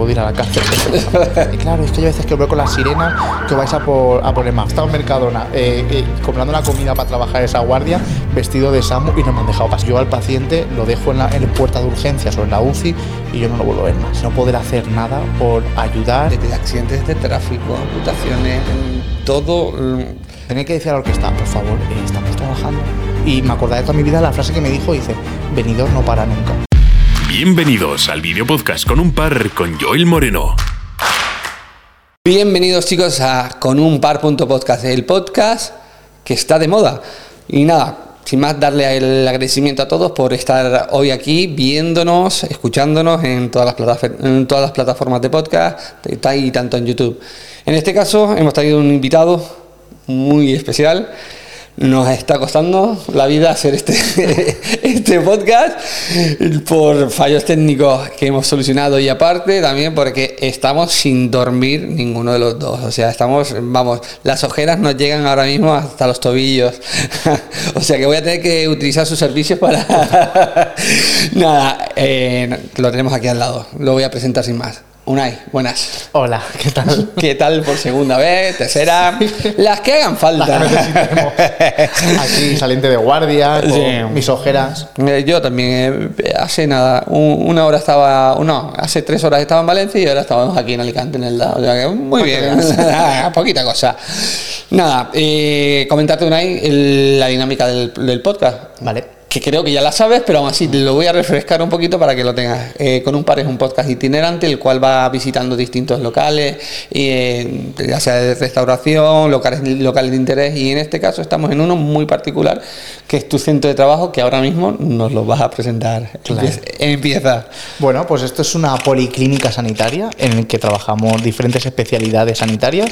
puedo ir a la cárcel. claro, es que yo a veces que veo con la sirena que vais a por, a por el Estaba en Mercadona eh, eh, comprando la comida para trabajar esa guardia, vestido de Samu y no me han dejado pasar. Yo al paciente lo dejo en la, en la puerta de urgencias o en la UCI y yo no lo vuelvo a ver más. No poder hacer nada por ayudar. Desde accidentes de tráfico, amputaciones, todo. mm, Tenía que decir a la orquesta, por favor, eh, estamos trabajando. Y me acordaré de toda mi vida la frase que me dijo, dice, venidor no para nunca. Bienvenidos al video podcast con un par con Joel Moreno. Bienvenidos chicos a Con un par podcast, el podcast que está de moda. Y nada, sin más darle el agradecimiento a todos por estar hoy aquí viéndonos, escuchándonos en todas las, en todas las plataformas de podcast y tanto en YouTube. En este caso hemos traído un invitado muy especial. Nos está costando la vida hacer este, este podcast por fallos técnicos que hemos solucionado y aparte también porque estamos sin dormir ninguno de los dos. O sea, estamos, vamos, las ojeras nos llegan ahora mismo hasta los tobillos. o sea que voy a tener que utilizar sus servicios para... Nada, eh, lo tenemos aquí al lado. Lo voy a presentar sin más. Unai, buenas. Hola, ¿qué tal? ¿Qué tal por segunda vez? Tercera. Las que hagan falta. Aquí saliente de guardia, con Sí. mis ojeras. Eh, Yo también, eh, hace nada, un- una hora estaba, no, hace tres horas estaba en Valencia y ahora estábamos aquí en Alicante, en el lado. O sea que muy bien, poquita cosa. Nada, eh, comentarte una la dinámica del, del podcast. Vale. Que creo que ya la sabes, pero aún así te lo voy a refrescar un poquito para que lo tengas. Eh, con un par es un podcast itinerante, el cual va visitando distintos locales, eh, ya sea de restauración, locales, locales de interés, y en este caso estamos en uno muy particular, que es tu centro de trabajo, que ahora mismo nos lo vas a presentar. Claro. Empieza-. Bueno, pues esto es una policlínica sanitaria en el que trabajamos diferentes especialidades sanitarias.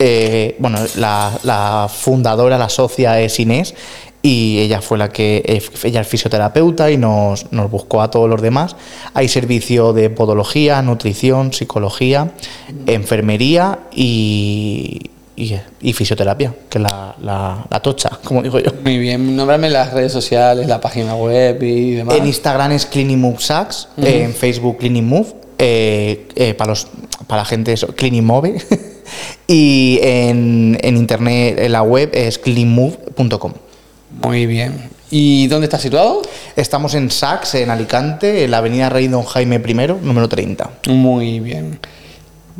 Eh, bueno, la, la fundadora, la socia es Inés y ella fue la que, eh, ella es fisioterapeuta y nos, nos buscó a todos los demás. Hay servicio de podología, nutrición, psicología, enfermería y, y, y fisioterapia, que es la, la, la tocha, como digo yo. Muy bien, nómbrame las redes sociales, la página web y demás. En Instagram es Clinic Sax, en Facebook Clinic Move, eh, eh, para, los, para la gente eso, Clinic Move, y en, en internet, en la web es clinicmove.com. Muy bien. ¿Y dónde está situado? Estamos en Sax, en Alicante, en la avenida Rey Don Jaime I, número 30. Muy bien.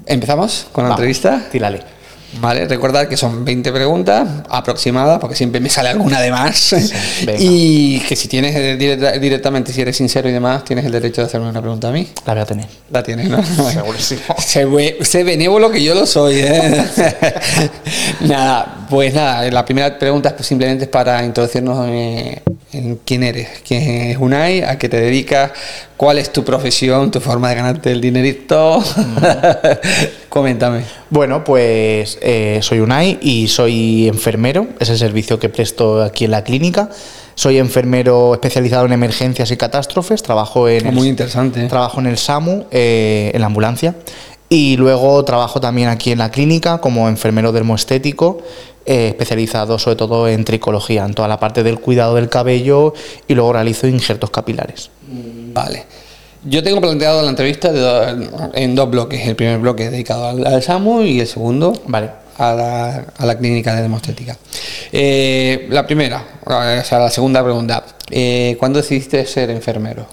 ¿Empezamos con la Vamos, entrevista? Tírale. Vale, recordad que son 20 preguntas aproximadas, porque siempre me sale alguna de más. y que si tienes eh, directa- directamente, si eres sincero y demás, tienes el derecho de hacerme una pregunta a mí. La voy a tener. La tienes, ¿no? Segurísimo. Sé, sé benévolo que yo lo soy, ¿eh? nada, pues nada, la primera pregunta es pues simplemente es para introducirnos eh, en quién eres, quién es Unai, a qué te dedicas, cuál es tu profesión, tu forma de ganarte el dinerito. Coméntame. Bueno, pues eh, soy Unai y soy enfermero, es el servicio que presto aquí en la clínica. Soy enfermero especializado en emergencias y catástrofes, trabajo en el- Muy interesante. ¿eh? Trabajo en el SAMU, eh, en la ambulancia. Y luego trabajo también aquí en la clínica como enfermero dermoestético, eh, especializado sobre todo en tricología, en toda la parte del cuidado del cabello y luego realizo injertos capilares. Vale. Yo tengo planteado la entrevista de do- en dos bloques. El primer bloque dedicado al, al SAMU y el segundo Vale. a la, a la clínica de demostética. Eh, la primera, o sea, la segunda pregunta. Eh, ¿Cuándo decidiste ser enfermero?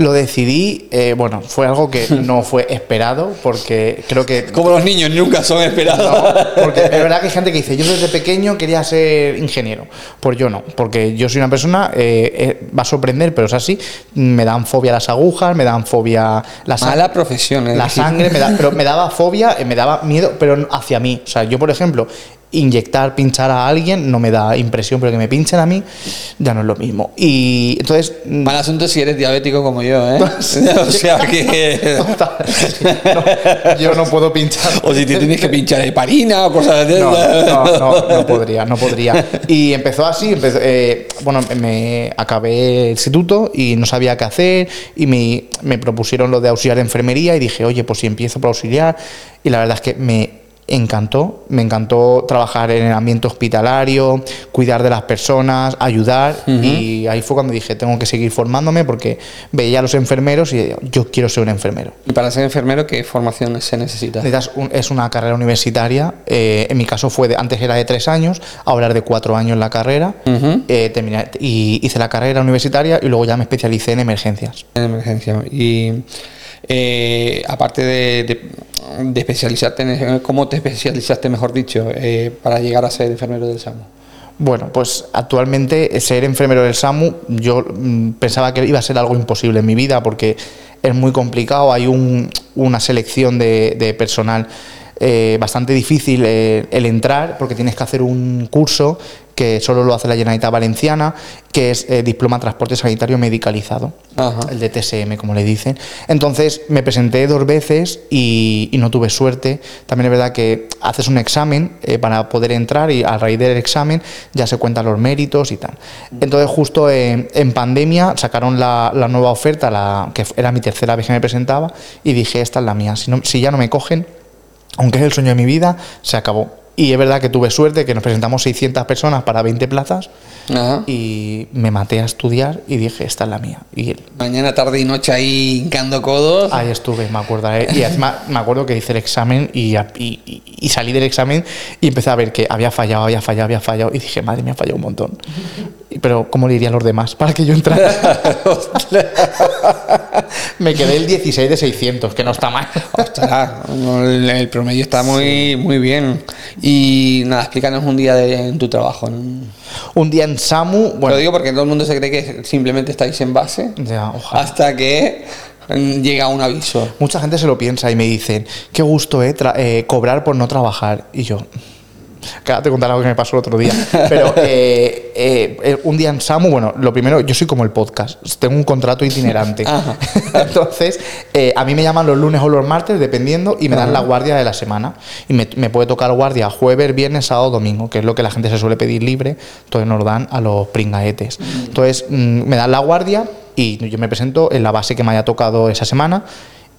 Lo decidí, eh, bueno, fue algo que no fue esperado porque creo que... Como los niños nunca son esperados. No, porque es verdad que hay gente que dice, yo desde pequeño quería ser ingeniero. Pues yo no, porque yo soy una persona, eh, eh, va a sorprender, pero es así, me dan fobia las agujas, me dan fobia la sangre. Mala profesión. ¿eh? La sangre, me da, pero me daba fobia, me daba miedo, pero hacia mí. O sea, yo, por ejemplo, inyectar, pinchar a alguien no me da impresión, pero que me pinchen a mí ya no es lo mismo. Y entonces... mm, Mal asunto si eres diabético como yo, ¿eh? o sea que... no, yo no puedo pinchar. o si te tienes que pinchar heparina o cosas de No, no, no, no podría, no podría. Y empezó así, empezó, eh, bueno, me acabé el instituto y no sabía qué hacer y me, me propusieron lo de auxiliar de enfermería y dije, oye, pues si empiezo por auxiliar y la verdad es que me encantó. Me encantó trabajar en el ambiente hospitalario, cuidar de las personas, ayudar. Y ahí fue cuando dije, tengo que seguir formándome porque veía a los enfermeros y yo quiero ser un enfermero. ¿Y para ser enfermero qué formación se necesita? Un- es una carrera universitaria. eh, en mi caso fue de, antes era de tres años, ahora es de cuatro años la carrera. Eh, terminé- y hice la carrera universitaria y luego ya me especialicé en emergencias. En emergencia. Y eh, aparte de, especializarte, en, ¿cómo te especializaste, mejor dicho, eh, para llegar a ser enfermero del SAMU? Bueno, pues actualmente ser enfermero del SAMU, yo mm, pensaba que iba a ser algo imposible en mi vida porque es muy complicado, hay un- una selección de personal eh, bastante difícil eh, el entrar porque tienes que hacer un curso que solo lo hace la Generalitat Valenciana, que es eh, Diploma Transporte Sanitario Medicalizado, Ajá. el de TSM, como le dicen. Entonces me presenté dos veces y, y no tuve suerte. También es verdad que haces un examen eh, para poder entrar y a raíz del examen ya se cuentan los méritos y tal. Entonces justo en, en pandemia sacaron la, la nueva oferta, la, que era mi tercera vez que me presentaba, y dije, esta es la mía. Si, no, si ya no me cogen, aunque es el sueño de mi vida, se acabó. Y es verdad que tuve suerte, que nos presentamos 600 personas para 20 plazas Ajá. y me maté a estudiar y dije, esta es la mía. Y Mañana, tarde y noche ahí hincando codos. ahí estuve, me acuerdo. ¿eh? Y encima me acuerdo que hice el examen y, y- y- y salí del examen y empecé a ver que había fallado, había fallado, había fallado. Y dije, madre mía, ha fallado un montón. Pero, ¿cómo le diría a los demás para que yo entrara? me quedé el 16 de 600, que no está mal. Ostras, el, promedio está muy, muy bien. Y nada, explícanos un día de, en tu trabajo. Un día en SAMU, bueno, Lo digo porque todo el mundo se cree que simplemente estáis en base ya, ojalá. hasta que mm, llega un aviso. Mucha gente se lo piensa y me dicen, qué gusto eh, eh, cobrar por no trabajar. Y yo, ahora te contaré algo que me pasó el otro día. Pero eh, eh, eh, un día en SAMU, bueno, lo primero, yo soy como el podcast, tengo un contrato itinerante. Entonces, eh, a mí me llaman los lunes o los martes, dependiendo, y me dan la guardia de la semana. Y me, me puede tocar guardia jueves, viernes, sábado, domingo, que es lo que la gente se suele pedir libre, entonces nos lo dan a los pringaetes. Entonces, mm, me dan la guardia y yo me presento en la base que me haya tocado esa semana.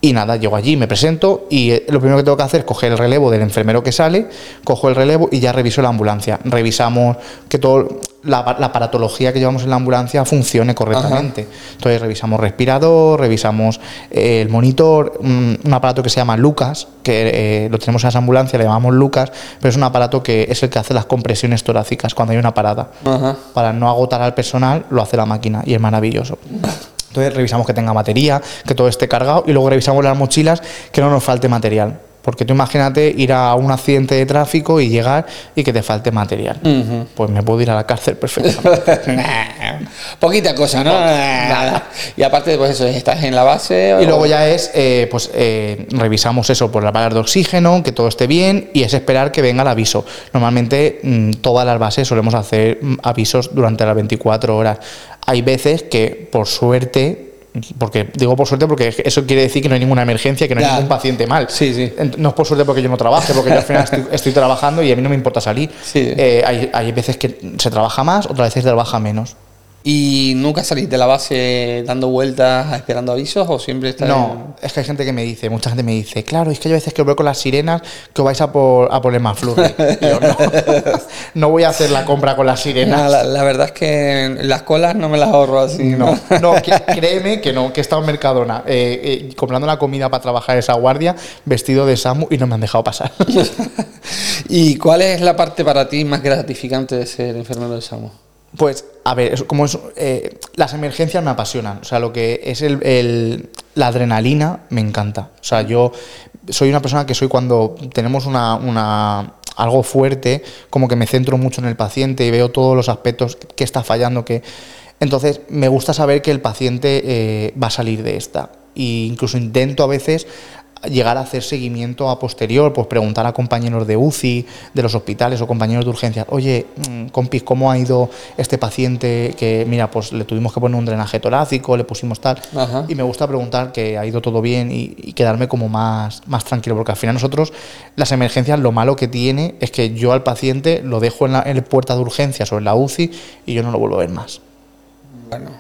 Y nada, llego allí, me presento y eh, lo primero que tengo que hacer es coger el relevo del enfermero que sale, cojo el relevo y ya reviso la ambulancia. Revisamos que todo la, la aparatología que llevamos en la ambulancia funcione correctamente. Entonces revisamos respirador, revisamos eh, el monitor, un, un aparato que se llama Lucas, que eh, lo tenemos en las ambulancias, le llamamos Lucas, pero es un aparato que es el que hace las compresiones torácicas cuando hay una parada Ajá. para no agotar al personal, lo hace la máquina y es maravilloso. Entonces revisamos que tenga batería, que todo esté cargado y luego revisamos las mochilas, que no nos falte material. Porque tú imagínate ir a un accidente de tráfico y llegar y que te falte material. Pues me puedo ir a la cárcel perfectamente. Poquita cosa, ¿no? Nada. Y aparte, pues eso, estás en la base. Y luego ya es, eh, pues eh, revisamos eso por las balas de oxígeno, que todo esté bien y es esperar que venga el aviso. Normalmente mm, todas las bases solemos hacer mm, avisos durante las 24 horas. Hay veces que por suerte, porque digo por suerte porque eso quiere decir que no hay ninguna emergencia, que no hay Ya. ningún paciente mal. Sí, sí. No es por suerte porque yo no trabaje, porque yo al final estoy, estoy trabajando y a mí no me importa salir. Sí. Eh, hay, hay veces que se trabaja más, otras veces se trabaja menos. ¿Y nunca salís de la base dando vueltas, esperando avisos o siempre estás No, es que hay gente que me dice, mucha gente me dice, claro, es que a veces que veo con las sirenas que os vais a, por- a poner más flurry. Y yo, no, no voy a hacer la compra con las en- sirenas. No, la, la verdad es que las colas no me las ahorro así. No, no, que- créeme que no, que he estado en Mercadona eh, eh, comprando la comida para trabajar esa guardia, vestido de Samu y no me han dejado pasar. ¿Y cuál es la parte para ti más gratificante de ser enfermero de SAMU? Pues, a ver, como es, eh, las emergencias me apasionan. O sea, lo que es el, el- la adrenalina me encanta. O sea, yo soy una persona que soy cuando tenemos una, una- algo fuerte, como que me centro mucho en el paciente y veo todos los aspectos que está fallando, que entonces me gusta saber que el paciente eh, va a salir de esta. E incluso intento a veces llegar a hacer seguimiento a posterior, pues preguntar a compañeros de UCI, de los hospitales o compañeros de urgencias, oye, mm, compis, ¿cómo ha ido este paciente que, mira, pues le tuvimos que poner un drenaje torácico, le pusimos tal? Ajá. Y me gusta preguntar que ha ido todo bien y, y quedarme como más, más tranquilo, porque al final nosotros, las emergencias, lo malo que tiene es que yo al paciente lo dejo en la, en la puerta de urgencias o en la UCI y yo no lo vuelvo a ver más. Bueno,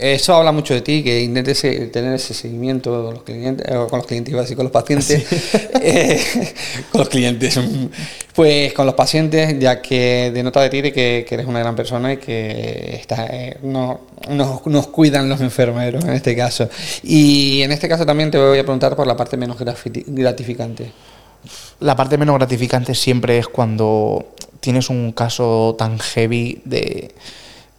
Eso habla mucho de ti, que intentes eh, tener ese seguimiento con los clientes, eh, con los clientes, iba a decir, con los pacientes, eh, con los clientes, pues con los pacientes, ya que denota de ti de que, que eres una gran persona y que está, eh, no, nos, nos cuidan los enfermeros en este caso. Y en este caso también te voy a preguntar por la parte menos gratificante. La parte menos gratificante siempre es cuando tienes un caso tan heavy de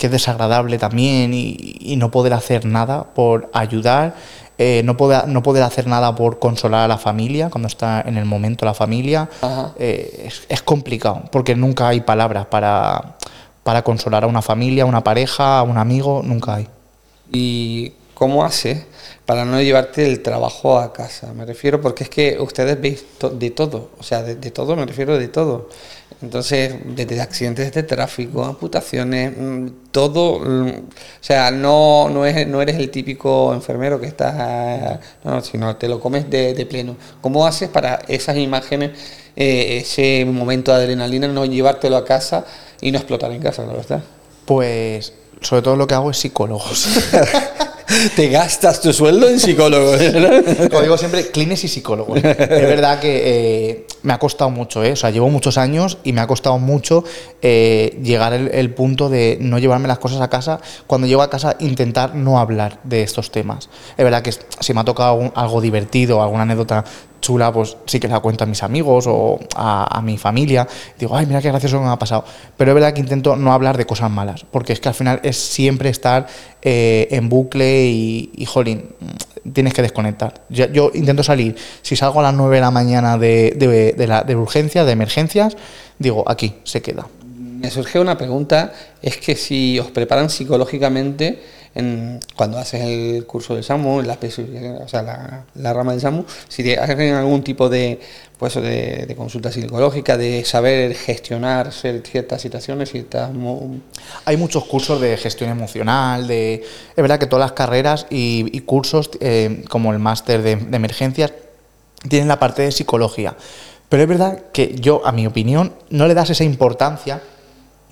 que es desagradable también y, y no poder hacer nada por ayudar, eh, no, poder, no poder hacer nada por consolar a la familia cuando está en el momento la familia. Eh, es, es complicado porque nunca hay palabras para, para consolar a una familia, a una pareja, a un amigo, nunca hay. ¿Y cómo haces para no llevarte el trabajo a casa? Me refiero porque es que ustedes veis to- de todo, o sea, de, de todo me refiero de todo. Entonces, desde accidentes de tráfico, amputaciones, mm, todo, mm, o sea, no, no, es, no eres el típico enfermero que estás, no, sino te lo comes de, de pleno. ¿Cómo haces para esas imágenes, eh, ese momento de adrenalina, no llevártelo a casa y no explotar en casa, la verdad? Pues sobre todo lo que hago es psicólogos. Te gastas tu sueldo en psicólogos. Como digo siempre, clines y psicólogos. Es verdad que eh, me ha costado mucho, ¿eh? O sea, llevo muchos años y me ha costado mucho eh, llegar el, punto de no llevarme las cosas a casa. Cuando llego a casa, intentar no hablar de estos temas. Es verdad que si me ha tocado algo divertido, alguna anécdota chula, pues sí que la cuento a mis amigos o a, mi familia. Digo, ay, mira qué gracioso que me ha pasado. Pero es verdad que intento no hablar de cosas malas, porque es que al final es siempre estar eh, en bucle y, jolín, tienes que desconectar. Yo, intento salir, si salgo a las 9 de la mañana de, de, la, de urgencias, de emergencias, digo, aquí se queda. Me surge una pregunta, es que si os preparan psicológicamente cuando haces el curso del SAMU, la, o sea, la, rama del SAMU, si te hacen algún tipo de, pues, de, de consulta psicológica, de saber gestionar cier- ciertas situaciones, ciertas... Hay muchos cursos de gestión emocional, de... Es verdad que todas las carreras y, y cursos, eh, como el máster de, de emergencias, tienen la parte de psicología. Pero es verdad que yo, a mi opinión, no le das esa importancia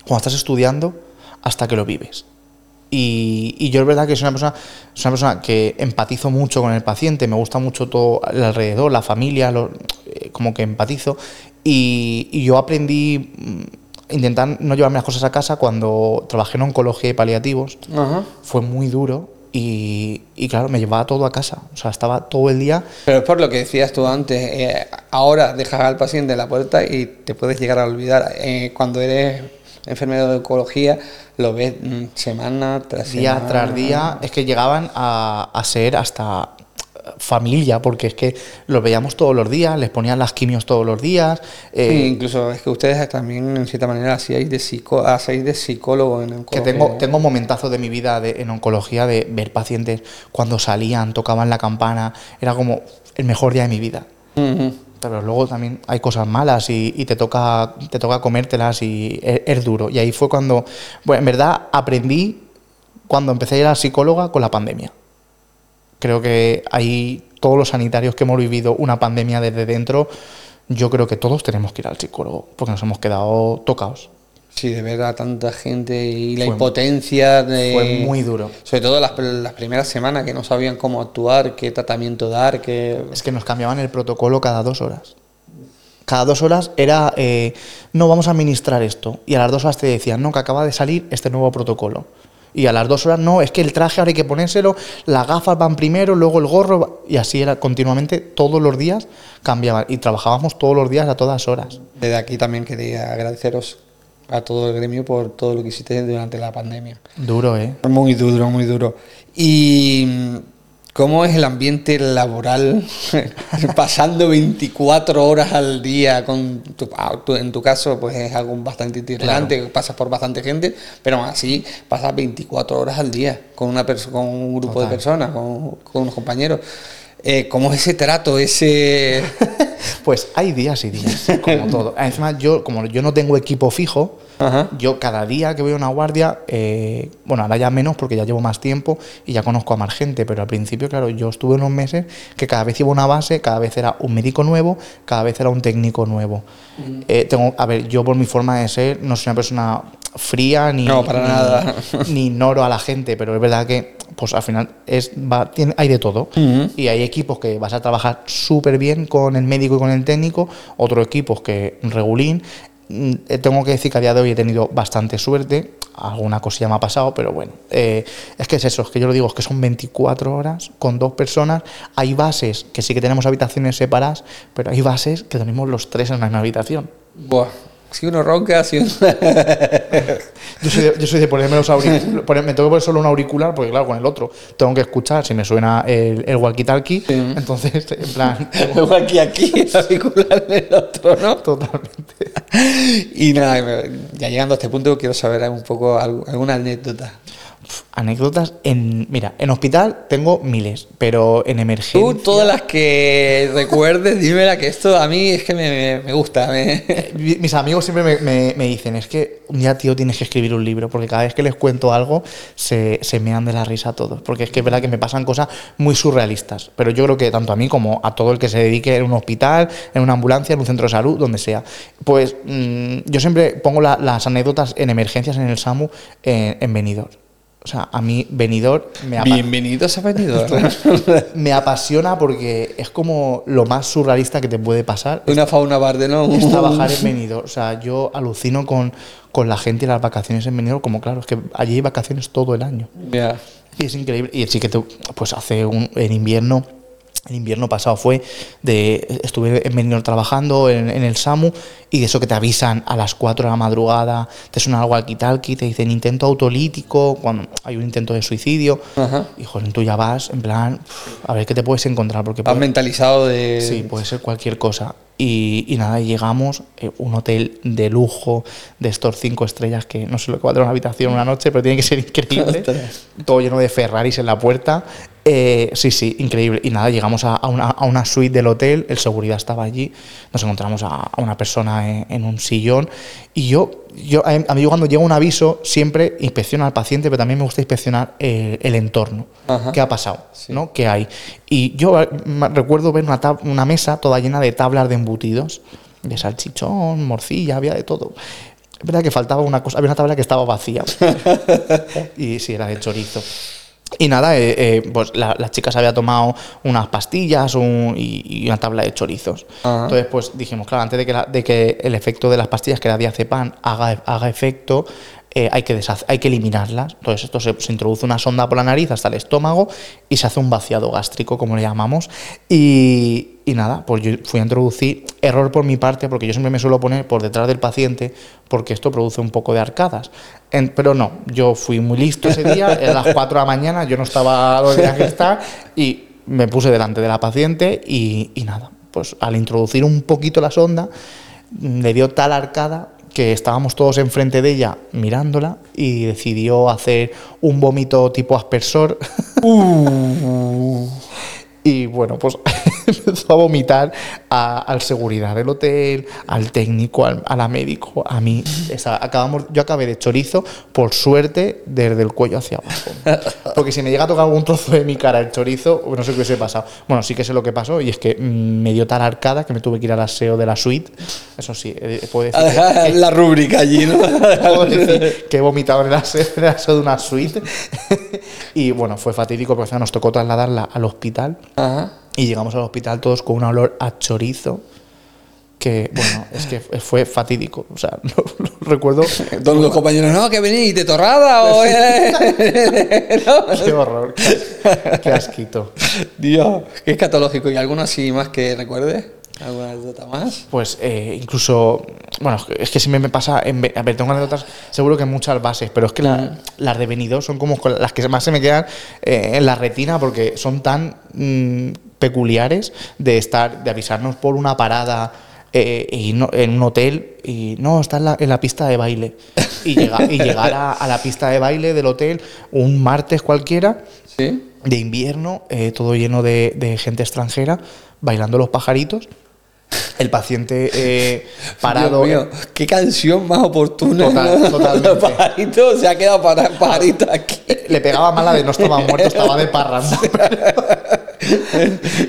cuando estás estudiando hasta que lo vives. Y, y yo es verdad que soy una persona, soy una persona que empatizo mucho con el paciente, me gusta mucho todo el alrededor, la familia, lo- eh, como que empatizo. Y, y yo aprendí mm, a intentar no llevarme las cosas a casa cuando trabajé en oncología y paliativos. Ajá. Fue muy duro y, y claro, me llevaba todo a casa. O sea, estaba todo el día Pero es por lo que decías tú antes, eh, ahora dejas al paciente en la puerta y te puedes llegar a olvidar. Eh, cuando eres enfermero de oncología, lo ves mm, semana tras día semana. tras día, es que llegaban a, a ser hasta familia, porque es que los veíamos todos los días, les ponían las quimios todos los días. eh, Sí, incluso es que ustedes también, en cierta manera, hacíais de, psico, hacéis de psicólogo en que oncología. tengo, tengo momentazos de mi vida de- en oncología de ver pacientes cuando salían, tocaban la campana, era como el mejor día de mi vida. Pero luego también hay cosas malas y, y te toca te toca comértelas y es, es duro. Y ahí fue cuando, bueno, en verdad aprendí cuando empecé a ir a la psicóloga con la pandemia. Creo que ahí todos los sanitarios que hemos vivido una pandemia desde dentro, yo creo que todos tenemos que ir al psicólogo porque nos hemos quedado tocados. Sí, de ver a tanta gente y la Fue- impotencia de... Fue muy duro. Sobre todo las, las primeras semanas que no sabían cómo actuar, qué tratamiento dar, qué... Es que nos cambiaban el protocolo cada dos horas. Cada dos horas era, eh, no, vamos a administrar esto. Y a las dos horas te decían, no, que acaba de salir este nuevo protocolo. Y a las dos horas, no, es que el traje ahora hay que ponérselo, las gafas van primero, luego el gorro, va-". y así era continuamente, todos los días cambiaban. Y trabajábamos todos los días a todas horas. Desde aquí también quería agradeceros a todo el gremio por todo lo que hiciste durante la pandemia. Duro, ¿eh? Muy duro, muy duro. ¿Y mm, cómo es el ambiente laboral pasando 24 horas al día con tu, ah, en tu caso pues es algo bastante itinerante, pasas por bastante gente, pero aún así pasas 24 horas al día con una con un grupo Total. de personas, con, con unos compañeros. Eh, ¿Cómo es ese trato, ese Pues hay días y días, como todo. Encima, yo, como yo no tengo equipo fijo, Ajá. yo cada día que voy a una guardia, eh, bueno, ahora ya menos porque ya llevo más tiempo y ya conozco a más gente, pero al principio, claro, yo estuve unos meses que cada vez iba a una base, cada vez era un médico nuevo, cada vez era un técnico nuevo. Eh, tengo, a ver, yo por mi forma de ser, no soy una persona fría ni, No, para ni- nada. ni ignoro a la gente, pero es verdad que pues al final es, va, tiene, hay de todo. Y hay equipos que vas a trabajar súper bien con el médico y con el técnico, otros equipos que regulín. Mm, eh, Tengo que decir que a día de hoy he tenido bastante suerte, alguna cosilla me ha pasado, pero bueno, eh, es que es eso, es que yo lo digo, es que son 24 horas con dos personas, hay bases que sí que tenemos habitaciones separadas, pero hay bases que tenemos los tres en la misma habitación. Buah. Si uno ronca, si uno... Yo soy de, yo soy de ponerme los auriculares, me tengo que poner solo un auricular, porque claro, con el otro tengo que escuchar si me suena el, el walkie-talkie, Sí. entonces, en plan, Luego aquí, aquí, el auricular en el otro, ¿no? totalmente. Y nada, ya llegando a este punto quiero saber un poco alguna anécdota. Anécdotas en. Mira, en hospital tengo miles, pero en emergencia. Tú, todas las que recuerdes, dímela que esto a mí es que me, me- me gusta. me- Mi- Mis amigos siempre me, dicen, es que un día, tío, tienes que escribir un libro, porque cada vez que les cuento algo, se, se mean de la risa a todos. Porque es que es verdad que me pasan cosas muy surrealistas. Pero yo creo que tanto a mí como a todo el que se dedique en un hospital, en una ambulancia, en un centro de salud, donde sea. Pues mm, yo siempre pongo la- las anécdotas en emergencias en el SAMU en, en Benidorm. O sea, a mí Benidorm me apa- Bienvenidos a Benidorm. me apasiona porque es como lo más surrealista que te puede pasar. Una fauna barde, ¿no? Es trabajar en Benidorm. O sea, yo alucino con, con la gente y las vacaciones en Benidorm, como claro, es que allí hay vacaciones todo el año. Ya. Y es increíble. Y sí que tú, pues hace un, en invierno, el invierno pasado fue de, estuve en Benidorm trabajando en, en el SAMU y de eso que te avisan a las 4 de la madrugada, te suena algo al talkie te dicen intento autolítico, cuando hay un intento de suicidio. Ajá. Y joder, tú ya vas en plan, a ver qué te puedes encontrar, porque Has puede- mentalizado de. Sí, puede ser cualquier cosa. Y, y nada, llegamos, eh, un hotel de lujo, de estos cinco estrellas que no sé lo que vale una habitación una noche, pero tiene que ser increíble. Todo lleno de Ferraris en la puerta. Eh, sí, sí, increíble. Y nada, llegamos a, a una, a una suite del hotel, el seguridad estaba allí, nos encontramos a, a una persona en, en un sillón. Y yo, yo, a mí cuando llega un aviso, siempre inspecciono al paciente, pero también me gusta inspeccionar el entorno. Ajá. ¿Qué ha pasado? Sí. ¿no? ¿Qué hay? Y yo eh, recuerdo ver una, tab- una mesa toda llena de tablas de embutidos, de salchichón, morcilla, había de todo. Es verdad que faltaba una cosa, había una tabla que estaba vacía. y sí, era de chorizo. Y nada, eh, eh, pues la, la chica se había tomado unas pastillas un- y, y una tabla de chorizos. Ajá. Entonces, pues dijimos, claro, antes de que, la- de que el efecto de las pastillas, que era diazepam, haga, haga efecto, eh, hay, que hay que eliminarlas. Entonces, esto se, se introduce una sonda por la nariz hasta el estómago y se hace un vaciado gástrico, como le llamamos. Y, y nada, pues yo fui a introducir, error por mi parte, porque yo siempre me suelo poner por detrás del paciente, porque esto produce un poco de arcadas. En- pero no, yo fui muy listo ese día, eran las 4 de la mañana, yo no estaba donde tenía que estar y me puse delante de la paciente y, y nada, pues al introducir un poquito la sonda, mm, le dio tal arcada que estábamos todos enfrente de ella mirándola y decidió hacer un vómito tipo aspersor. Y bueno, pues empezó a vomitar a- al seguridad del hotel, al técnico, al, a la médico, a mí. Esa- acabamos, yo acabé de chorizo, por suerte, desde el cuello hacia abajo. Porque si me llega a tocar algún trozo de mi cara el chorizo, no sé qué hubiese pasado. Bueno, sí que sé lo que pasó y es que mm, me dio tal arcada que me tuve que ir al aseo de la suite. Eso sí, eh, puedo decir que- La rúbrica allí, ¿no? Puedo decir que he vomitado en el aseo, en el aseo de una suite. y bueno, fue fatídico porque nos tocó trasladarla al hospital. Ajá. Y llegamos al hospital todos con un olor a chorizo. Que, bueno, es que fue fatídico. O sea, lo, lo recuerdo. Todos los compañeros, no, que venís de torrada o. Qué horror. Qué, qué asquito. Dios, qué escatológico. ¿Y alguno así más que recuerdes? ¿Alguna anécdota más? Pues eh, incluso, bueno, es que siempre me pasa, en, a ver, tengo anécdotas, seguro que muchas bases, pero es que la- las de Benidorm son como las que más se me quedan eh, en la retina porque son tan mm, peculiares de estar, de avisarnos por una parada eh, y no- en un hotel y no, está en la, en la pista de baile. Y, llega- y llegar a, a la pista de baile del hotel un martes cualquiera Sí. de invierno, eh, todo lleno de, de gente extranjera, bailando los pajaritos. El paciente eh, parado. Dios mío, qué canción más oportuna. Total- totalmente. Pajarito se ha quedado para pajarito aquí. Le pegaba mal la de no estaba muerto, estaba de parranda.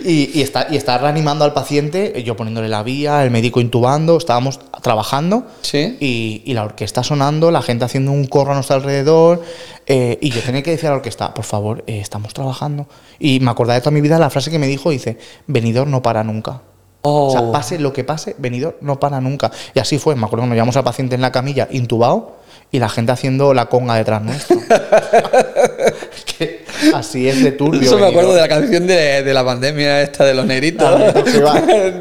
y, y está, y está reanimando al paciente, yo poniéndole la vía, el médico intubando, estábamos trabajando Sí. y, y la orquesta sonando, la gente haciendo un corro a nuestro alrededor. eh, y yo tenía que decir a la orquesta, por favor, eh, estamos trabajando. Y me acordaba de toda mi vida la frase que me dijo, dice, venidor no para nunca. O sea, Oh. pase lo que pase, venidor no para nunca. Y así fue, me acuerdo cuando llevamos al paciente en la camilla intubado y la gente haciendo la conga detrás nuestro. Que así es de turbio. Eso me venidor. acuerdo de la canción de, de la pandemia esta de los negritos.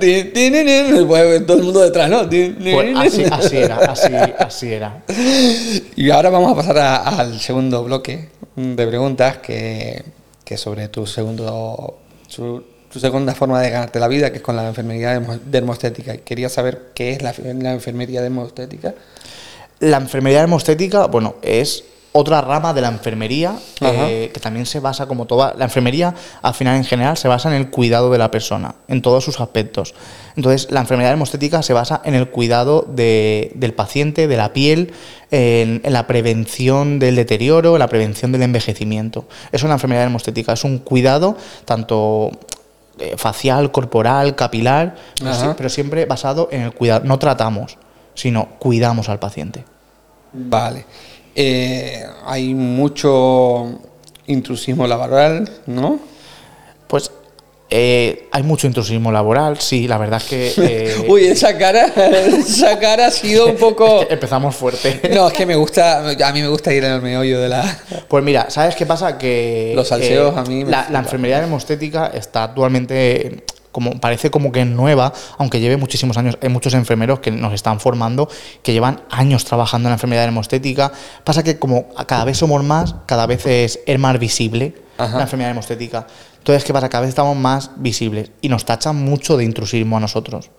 Que tin, pues, todo el mundo detrás, ¿no? Pues así, era, así, así era. Y ahora vamos a pasar a- al segundo bloque de preguntas que, que sobre tu segundo su- tu segunda forma de ganarte la vida, que es con la enfermería dermo- dermostética. Quería saber qué es la, la enfermería dermostética. La enfermería hemostética, bueno, es otra rama de la enfermería eh, que también se basa como toda la enfermería al final en general se basa en el cuidado de la persona en todos sus aspectos entonces la enfermería hemostética se basa en el cuidado de- del paciente de la piel en, en la prevención del deterioro en la prevención del envejecimiento eso es la enfermería hemostética es un cuidado tanto facial corporal capilar pero, Ajá. sí- pero siempre basado en el cuidado no tratamos sino cuidamos al paciente Vale. Eh, hay mucho intrusismo laboral, ¿no? Pues eh, hay mucho intrusismo laboral, sí, la verdad es que... eh, Uy, esa cara, esa cara ha sido un poco... empezamos fuerte. No, es que me gusta, a mí me gusta ir en el meollo de la... Pues mira, ¿sabes qué pasa? Que... Los salseos a mí me La, la enfermería hemostética está actualmente... Como, parece como que es nueva, aunque lleve muchísimos años. Hay muchos enfermeros que nos están formando, que llevan años trabajando en la enfermedad hemostética. Pasa que como cada vez somos más, cada vez es, es más visible Ajá. la enfermedad hemostética. Entonces, ¿qué pasa? Cada vez estamos más visibles y nos tachan mucho de intrusismo a nosotros.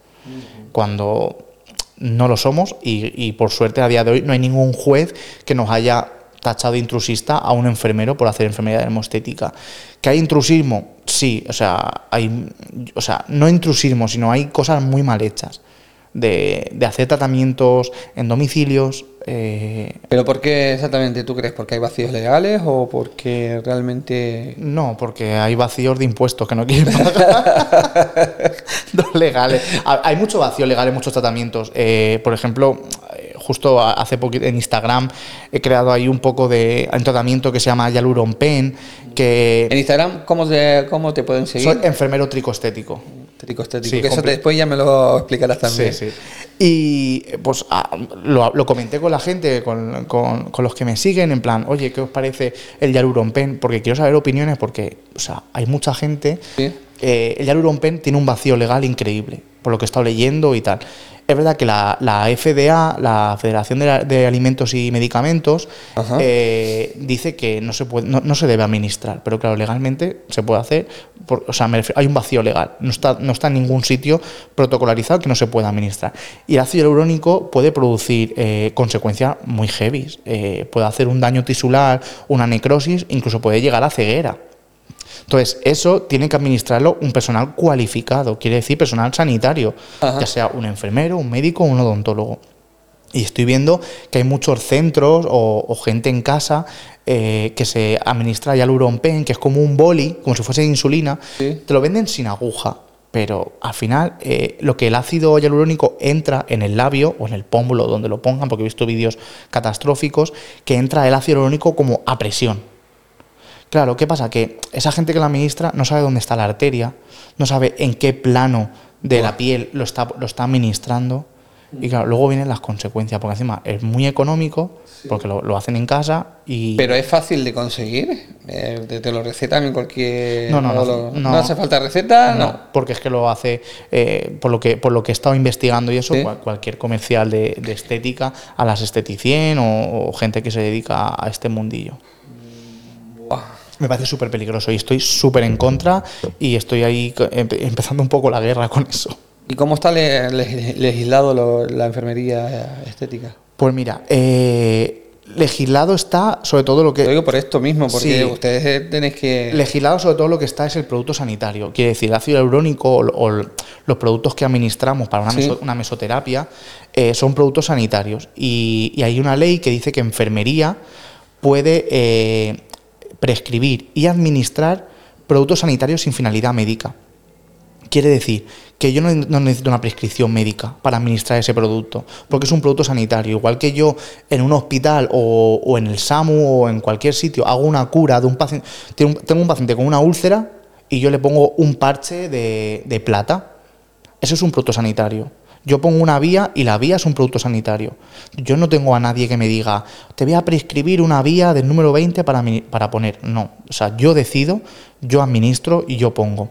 Cuando no lo somos y, y por suerte a día de hoy no hay ningún juez que nos haya tachado de intrusista a un enfermero por hacer enfermedad hemostética. ¿Que hay intrusismo? Sí, o sea, hay, o sea, no intrusismo, sino hay cosas muy mal hechas. De, de hacer tratamientos en domicilios. Eh, ¿Pero por qué exactamente tú crees? ¿Porque hay vacíos legales o porque realmente... no, porque hay vacíos de impuestos que no quieren pagar. Dos legales. Ha- Hay mucho vacío legal en muchos tratamientos. Eh, por ejemplo, eh, justo hace poquito en Instagram he creado ahí un poco de un tratamiento que se llama Yaluron Pen, que En Instagram, ¿cómo te, cómo te pueden seguir? soy enfermero Tricostético, Sí, que eso te- después ya me lo explicarás también. Sí, sí. Y eh, pues ah, lo, lo comenté con la gente, con, con- con los que me siguen, en plan, oye, ¿qué os parece el Yaluron Pen? Porque quiero saber opiniones, porque, o sea, hay mucha gente. Sí. Eh, el Yaluron Pen tiene un vacío legal increíble, por lo que he estado leyendo y tal. Es verdad que la, la FDA, la Federación de, la- de Alimentos y Medicamentos, eh, dice que no se, puede, no, no se debe administrar, pero claro, legalmente se puede hacer, por- o sea, refiero- hay un vacío legal, no está, no está en ningún sitio protocolarizado que no se pueda administrar. Y el ácido hialurónico puede producir eh, consecuencias muy heavy, eh, puede hacer un daño tisular, una necrosis, incluso puede llegar a ceguera. Entonces, eso tiene que administrarlo un personal cualificado, quiere decir personal sanitario, Ajá. ya sea un enfermero, un médico o un odontólogo. Y estoy viendo que hay muchos centros o, o gente en casa eh, que se administra Yaluron Pen, que es como un boli, como si fuese insulina. Sí. Te lo venden sin aguja, pero al final eh, lo que el ácido hialurónico entra en el labio o en el pómulo, donde lo pongan, porque he visto vídeos catastróficos, que entra el ácido hialurónico como a presión. Claro, ¿qué pasa? Que esa gente que la administra no sabe dónde está la arteria, no sabe en qué plano de la piel lo está, lo está administrando. Y claro, luego vienen las consecuencias, porque encima es muy económico, porque lo, lo hacen en casa y... Pero es fácil de conseguir. Eh, te, te lo recetan en cualquier. No, no, no, lo- no. no hace falta receta, no. no, porque es que lo hace, eh, por, lo que, por lo que he estado investigando y eso, Sí. cual- cualquier comercial de, de estética, a las esteticien o, o gente que se dedica a este mundillo. Me parece súper peligroso y estoy súper en contra y estoy ahí empe- empezando un poco la guerra con eso. ¿Y cómo está le- le- legislado lo- la enfermería estética? Pues mira, eh, legislado está sobre todo lo Lo que... digo por esto mismo, porque Sí. ustedes tenéis que. Legislado sobre todo lo que está es el producto sanitario. Quiere decir, el ácido hialurónico o, o los productos que administramos para una, Sí. meso- una mesoterapia eh, son productos sanitarios. Y, y hay una ley que dice que enfermería puede eh, prescribir y administrar productos sanitarios sin finalidad médica. Quiere decir que yo no, necesito una prescripción médica para administrar ese producto, porque es un producto sanitario. Igual que yo en un hospital o, en el SAMU o en cualquier sitio hago una cura de un paciente, tengo un, paciente con una úlcera y yo le pongo un parche de plata. Eso es un producto sanitario. Yo pongo una vía y la vía es un producto sanitario. Yo no tengo a nadie que me diga, te voy a prescribir una vía del número 20 para, mi- para poner. No, o sea, yo decido, yo administro y yo pongo.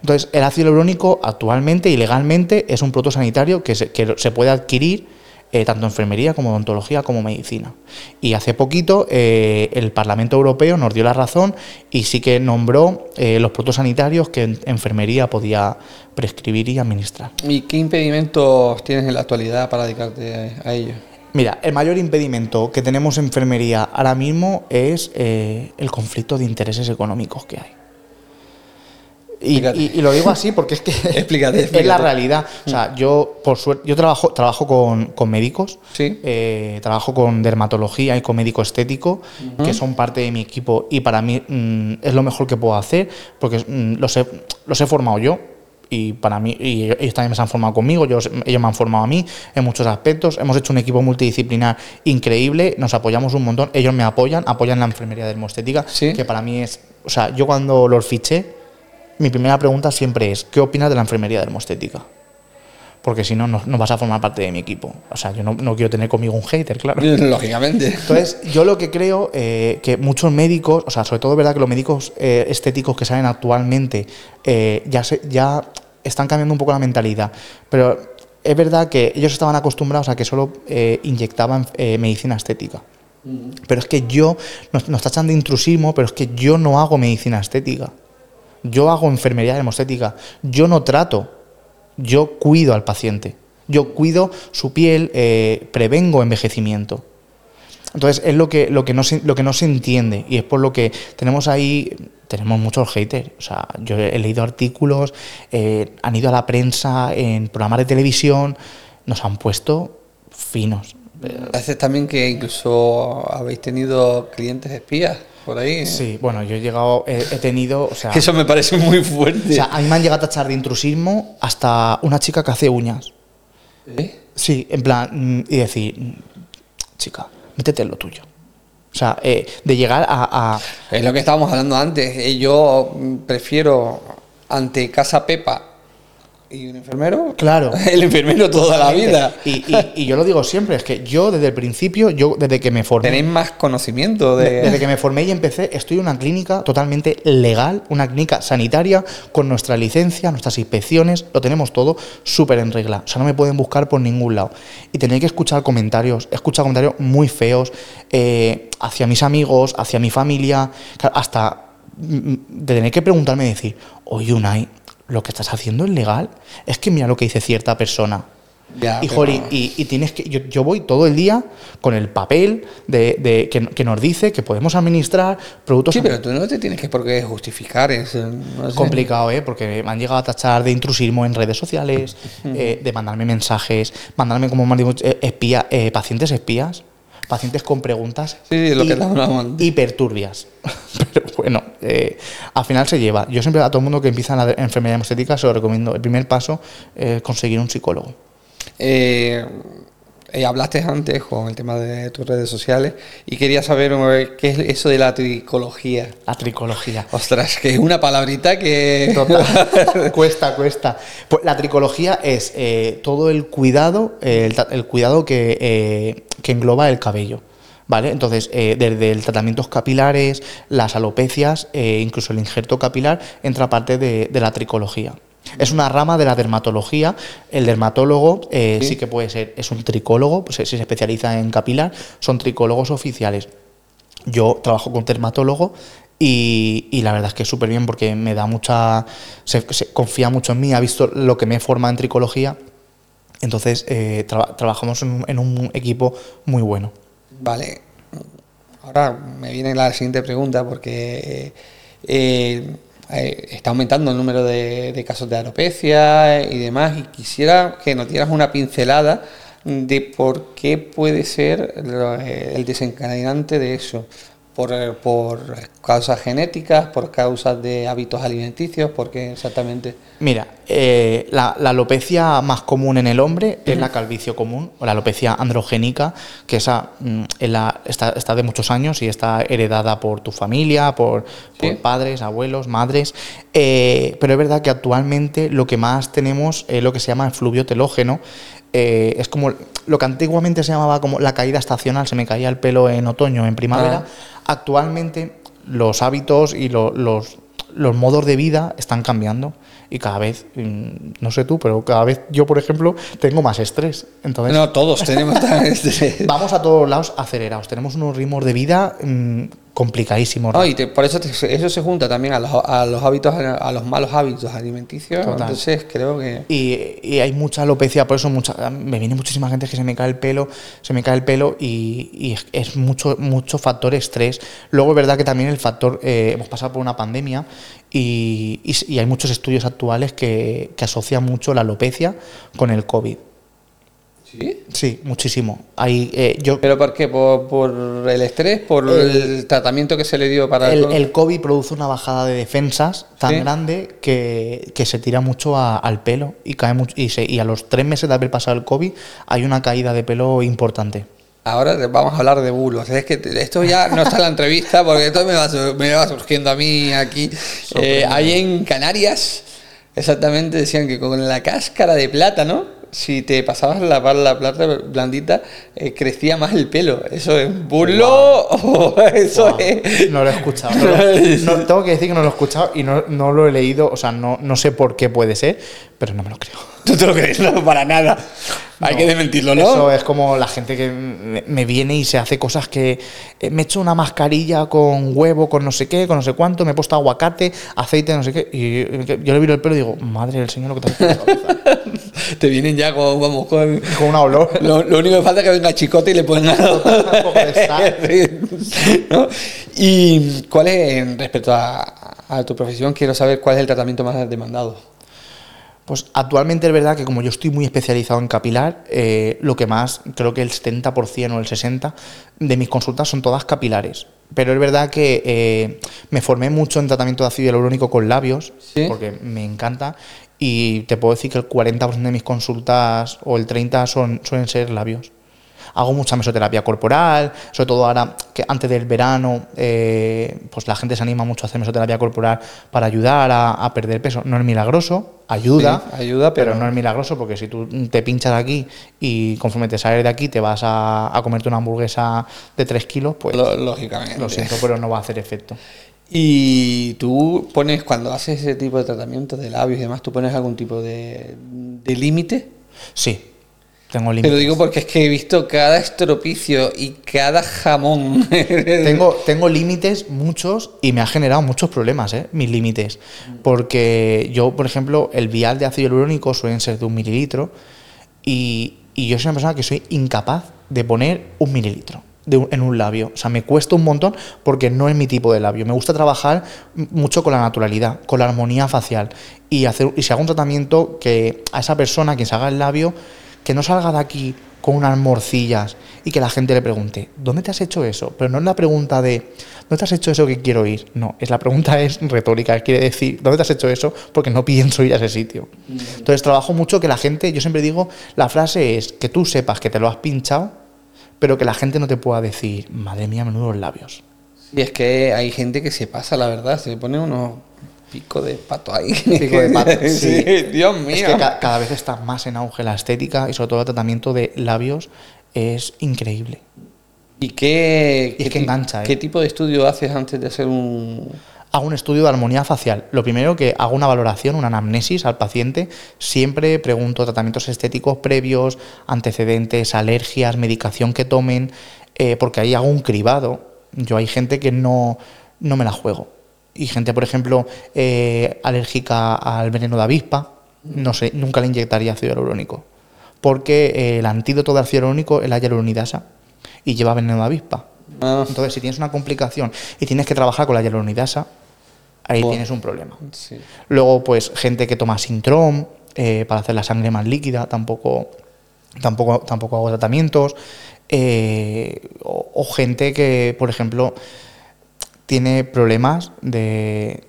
Entonces, el ácido hialurónico actualmente y legalmente es un producto sanitario que se, que se puede adquirir eh, tanto en enfermería como odontología como medicina. Y hace poquito eh, el Parlamento Europeo nos dio la razón y sí que nombró eh, los productos sanitarios que en enfermería podía prescribir y administrar. ¿Y qué impedimentos tienes en la actualidad para dedicarte a ello? Mira, el mayor impedimento que tenemos en enfermería ahora mismo es eh, el conflicto de intereses económicos que hay. Y, Explícate. y- y lo digo así porque es que Explícate, es la explícate. realidad. O sea, yo por suerte, yo trabajo, trabajo con, con médicos, Sí. eh, trabajo con dermatología y con médico estético, que son parte de mi equipo y para mí mm, es lo mejor que puedo hacer porque mm, los, he, los he formado yo y para mí y ellos también se han formado conmigo, yo- ellos me han formado a mí en muchos aspectos, hemos hecho un equipo multidisciplinar increíble, nos apoyamos un montón, ellos me apoyan, apoyan la enfermería dermoestética, Sí. que para mí es, o sea, yo cuando los fiché, mi primera pregunta siempre es, ¿qué opinas de la enfermería dermoestética? Porque si no, no, no vas a formar parte de mi equipo. O sea, yo no, no quiero tener conmigo un hater, claro. Lógicamente. Entonces, yo lo que creo eh, que muchos médicos, o sea, sobre todo verdad que los médicos eh, estéticos que salen actualmente eh, ya, se, ya están cambiando un poco la mentalidad, pero es verdad que ellos estaban acostumbrados a que solo inyectaban medicina estética. Pero es que yo, nos, nos tachan de intrusismo, pero es que yo no hago medicina estética. Yo hago enfermería dermostética. Yo no trato. Yo cuido al paciente. Yo cuido su piel, eh, prevengo envejecimiento. Entonces es lo que, lo, que no se, lo que no se entiende y es por lo que tenemos ahí, tenemos muchos haters. O sea, yo he leído artículos, eh, han ido a la prensa, en programas de televisión, nos han puesto finos. Haces también que incluso habéis tenido clientes espías por ahí. Sí, bueno, yo he llegado, he, he tenido, o sea, eso me parece muy o fuerte. sea, a mí me han llegado a tachar de intrusismo hasta una chica que hace uñas. ¿Eh? Sí, en plan, mm, y decir, mm, chica, métete en lo tuyo. O sea, eh, de llegar a, a- Es lo que estábamos hablando antes. Eh, Yo mm, prefiero ante Casa Pepa y un enfermero. Claro. El enfermero toda la vida. Y, y- y yo lo digo siempre, es que yo desde el principio, yo desde que me formé, Tenéis más conocimiento de. desde que me formé y empecé, estoy en una clínica totalmente legal, una clínica sanitaria, con nuestra licencia, nuestras inspecciones, lo tenemos todo súper en regla. O sea, no me pueden buscar por ningún lado. Y tenéis que escuchar comentarios, he escuchado comentarios muy feos eh, hacia mis amigos, hacia mi familia, hasta de tener que preguntarme y decir, oye, Unai, lo que estás haciendo es legal. Es que mira lo que dice cierta persona. Ya, y, jolín, y, y tienes que. Yo, yo voy todo el día con el papel de, de- que, que nos dice que podemos administrar productos. Sí, pero tú no te tienes que por qué justificar. Es no sé. complicado, ¿eh? Porque me han llegado a tachar de intrusismo en redes sociales, eh, de mandarme mensajes, mandarme como me dicho, eh, espía, eh, pacientes espías, pacientes con preguntas. Sí, sí, lo y- que. Hiperturbias. Pero bueno, eh, al final se lleva. Yo siempre a todo el mundo que empieza en la enfermedad estética se lo recomiendo. El primer paso es conseguir un psicólogo. Eh, eh, hablaste antes con el tema de tus redes sociales y quería saber eh, qué es eso de la tricología. La tricología. Ostras, que es una palabrita que. Total. cuesta, cuesta. Pues la tricología es eh, todo el cuidado, el, el cuidado que, que engloba el cabello. ¿Vale? Entonces, eh, desde el tratamientos capilares, las alopecias, eh, incluso el injerto capilar, entra parte de, de la tricología. Es una rama de la dermatología. El dermatólogo eh, Sí. sí. que puede ser, es un tricólogo, pues, si se especializa en capilar, son tricólogos oficiales. Yo trabajo con dermatólogo y, y la verdad es que es súper bien porque me da mucha. Se, se confía mucho en mí, ha visto lo que me forma en tricología. Entonces eh, traba- trabajamos en un, en un equipo muy bueno. Vale. Ahora me viene la siguiente pregunta porque eh, eh, está aumentando el número de, de casos de alopecia y demás, y quisiera que nos dieras una pincelada de por qué puede ser eh, el desencadenante de eso. Por, eh, por causas genéticas, por causas de hábitos alimenticios, porque exactamente. Mira, eh, la, la alopecia más común en el hombre es la calvicie común o la alopecia androgénica, que esa mm, la- está, está de muchos años y está heredada por tu familia, por, padres, abuelos, madres. Eh, pero es verdad que actualmente lo que más tenemos es lo que se llama el fluvio telógeno. Eh, es como lo que antiguamente se llamaba como la caída estacional, se me caía el pelo en otoño, en primavera. Actualmente los hábitos y lo- los, los modos de vida están cambiando y cada vez, mm, no sé tú, pero cada vez yo, por ejemplo, tengo más estrés. Entonces, No, todos tenemos este- vamos a todos lados acelerados. Tenemos unos ritmos de vida mm, complicadísimos. No, y te- por eso te- eso se junta también a los, a los hábitos, a los malos hábitos alimenticios. Total. Entonces creo que. Y, y hay mucha alopecia, por eso mucha, me viene muchísima gente que se me cae el pelo, se me cae el pelo y, y es, es mucho, mucho factor estrés. Luego es verdad que también el factor, eh, hemos pasado por una pandemia y, y y hay muchos estudios actuales que, que asocian mucho la alopecia con el COVID. ¿Sí? Sí, muchísimo. Hay, eh, yo, ¿Pero por qué? ¿Por, por el estrés? ¿Por el, El- tratamiento que se le dio para el, COVID produce una bajada de defensas tan Sí. grande que, que se tira mucho a- al pelo y cae mucho, y, se- y a los tres meses de haber pasado el COVID hay una caída de pelo importante. Ahora vamos a hablar de bulos. Es que esto ya no está en la entrevista porque esto me va, me va surgiendo a mí aquí. Eh, ahí en Canarias, exactamente decían que con la cáscara de plátano, si te pasabas la, la plata blandita, eh, crecía más el pelo. ¿Eso es bulo o eso Wow, es.? No lo he escuchado. no lo- no- tengo que decir que no lo he escuchado y no, no lo he leído, o sea, no, no sé por qué puede ser, pero no me lo creo. ¿Tú te lo crees? No, para nada. Hay No. que desmentirlo, ¿no? Eso es como la gente que me viene y se hace cosas que eh, me echo una mascarilla con huevo, con no sé qué, con no sé cuánto, me he puesto aguacate, aceite, no sé qué, y yo le miro el pelo y digo, madre del señor, lo que te has hecho en la cabeza". Te vienen ya con, vamos, con, con una olor. Lo, lo único que falta es que venga Chicote y le ponga Un poco de sal. Sí, ¿no? Y cuál es, respecto a, a tu profesión, quiero saber cuál es el tratamiento más demandado. Pues actualmente es verdad que como yo estoy muy especializado en capilar, eh, lo que más, creo que el 70% o el 60% de mis consultas son todas capilares. Pero es verdad que eh, me formé mucho en tratamiento de ácido hialurónico con labios, Sí. porque me encanta, y te puedo decir que el 40% de mis consultas o el 30% son, suelen ser labios. Hago mucha mesoterapia corporal, sobre todo ahora que antes del verano, eh, pues la gente se anima mucho a hacer mesoterapia corporal para ayudar a, a perder peso. No es milagroso, ayuda, Sí, ayuda, pero- no es milagroso porque si tú te pinchas aquí y conforme te sales de aquí te vas a, a comerte una hamburguesa de 3 kilos, pues lógicamente. lo siento, pero no va a hacer efecto. Y tú pones, cuando haces ese tipo de tratamiento de labios y demás, ¿tú pones algún tipo de, de límite? Sí, tengo Te lo límites. digo porque es que he visto cada estropicio y cada jamón. Tengo, tengo límites muchos y me ha generado muchos problemas, ¿eh? mis límites. Porque yo, por ejemplo, el vial de ácido hialurónico suelen ser de un mililitro y, y yo soy una persona que soy incapaz de poner un mililitro de un- en un labio. O sea, me cuesta un montón porque no es mi tipo de labio. Me gusta trabajar mucho con la naturalidad, con la armonía facial y, hacer, y si hago un tratamiento que a esa persona, quien se haga el labio, que no salga de aquí con unas morcillas y que la gente le pregunte, ¿dónde te has hecho eso? Pero no es la pregunta de, ¿dónde te has hecho eso que quiero ir? No, es la pregunta es retórica, quiere decir, ¿dónde te has hecho eso? Porque no pienso ir a ese sitio. Entonces trabajo mucho que la gente, yo siempre digo, la frase es que tú sepas que te lo has pinchado, pero que la gente no te pueda decir, madre mía, menudos labios. Y es que hay gente que se pasa, la verdad, se pone unos picos de pato ahí. Pico de pato, sí. Dios mío. Es que ca- cada vez está más en auge la estética y sobre todo el tratamiento de labios es increíble. ¿Y qué, Y es qué que ti- engancha, ¿eh? ¿Qué tipo de estudio haces antes de hacer un...? Hago un estudio de armonía facial. Lo primero que hago una valoración, una anamnesis al paciente. Siempre pregunto tratamientos estéticos previos, antecedentes, alergias, medicación que tomen, eh, porque ahí hago un cribado. Yo hay gente que no, no me la juego. Y gente, por ejemplo, eh, alérgica al veneno de avispa, no sé, nunca le inyectaría ácido hialurónico. Porque el antídoto de ácido hialurónico es la hialuronidasa y lleva veneno de avispa. Ah, Entonces, si tienes una complicación y tienes que trabajar con la hialuronidasa, Ahí tienes un problema. Sí. Luego, pues, gente que toma Sintrom eh, para hacer la sangre más líquida, tampoco, tampoco, tampoco hago tratamientos. Eh, o, o gente que, por ejemplo, tiene problemas de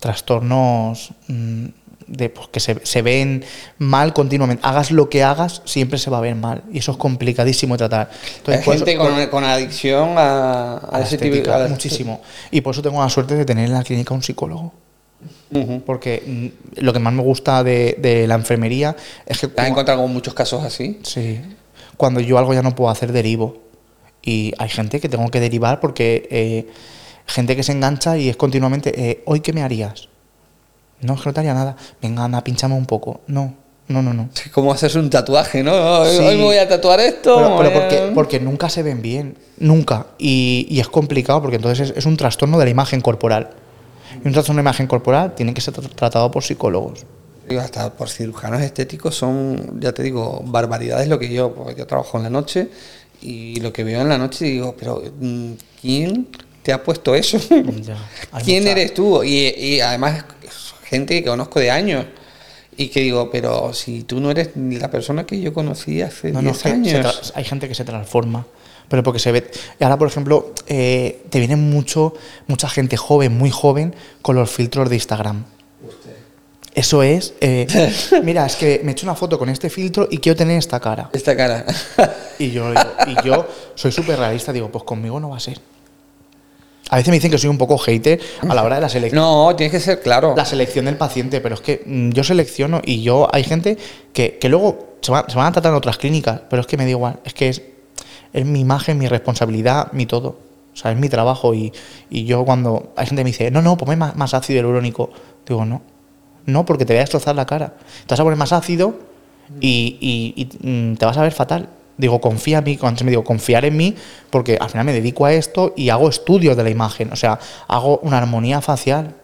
trastornos mm, de, pues, que se, se ven mal continuamente. Hagas lo que hagas, siempre se va a ver mal. Y eso es complicadísimo de tratar. Entonces, Hay eso- gente con, con adicción a, a a ese estética, muchísimo. Y por eso tengo la suerte de tener en la clínica un psicólogo. Porque mm, lo que más me gusta de, de la enfermería es que ¿Te has encontrado con muchos casos así? sí, cuando yo algo ya no puedo hacer, derivo. Y hay gente que tengo que derivar porque eh, gente que se engancha y es continuamente, eh, ¿hoy qué me harías? No, es que no te haría nada. Venga, anda, pinchame un poco. No, no, no, no. Es como hacerse un tatuaje, ¿no? Hoy, Sí. hoy me voy a tatuar esto. Pero, pero a- porque, porque nunca se ven bien, nunca. Y, y es complicado porque entonces es, es un trastorno de la imagen corporal. Y un trastorno de la imagen corporal tiene que ser tra- tratado por psicólogos. Hasta por cirujanos estéticos son, ya te digo, barbaridades lo que yo, porque yo trabajo en la noche y lo que veo en la noche digo, pero mm, ¿quién te ha puesto eso? Ya, ¿Quién mucha- eres tú? Y, y además gente que conozco de años y que digo, pero si tú no eres ni la persona que yo conocí hace No, no, 10 es que se años. hay gente que se transforma. Pero porque se ve. Y ahora, por ejemplo, eh, te viene mucho, mucha gente joven, muy joven, con los filtros de Instagram. Eso es. eh, mira, es que me he hecho una foto con este filtro y quiero tener esta cara. Esta cara. Y yo, digo- y yo soy súper realista, digo, pues conmigo no va a ser. A veces me dicen que soy un poco hater a la hora de la selección. no, tienes que ser claro. La selección del paciente, pero es que mm, yo selecciono y yo hay gente que, que luego se, va- se van a tratar en otras clínicas, pero es que me da igual, es que es, es mi imagen, mi responsabilidad, mi todo. O sea, es mi trabajo y, y yo cuando hay gente que me dice, no, no, ponme más, más ácido hialurónico, digo, no, no, porque te voy a destrozar la cara. Te vas a poner más ácido y, y- y, mm, te vas a ver fatal. Digo, confía en mí, cuando me digo confiar en mí, porque al final me dedico a esto y hago estudios de la imagen, o sea, hago una armonía facial.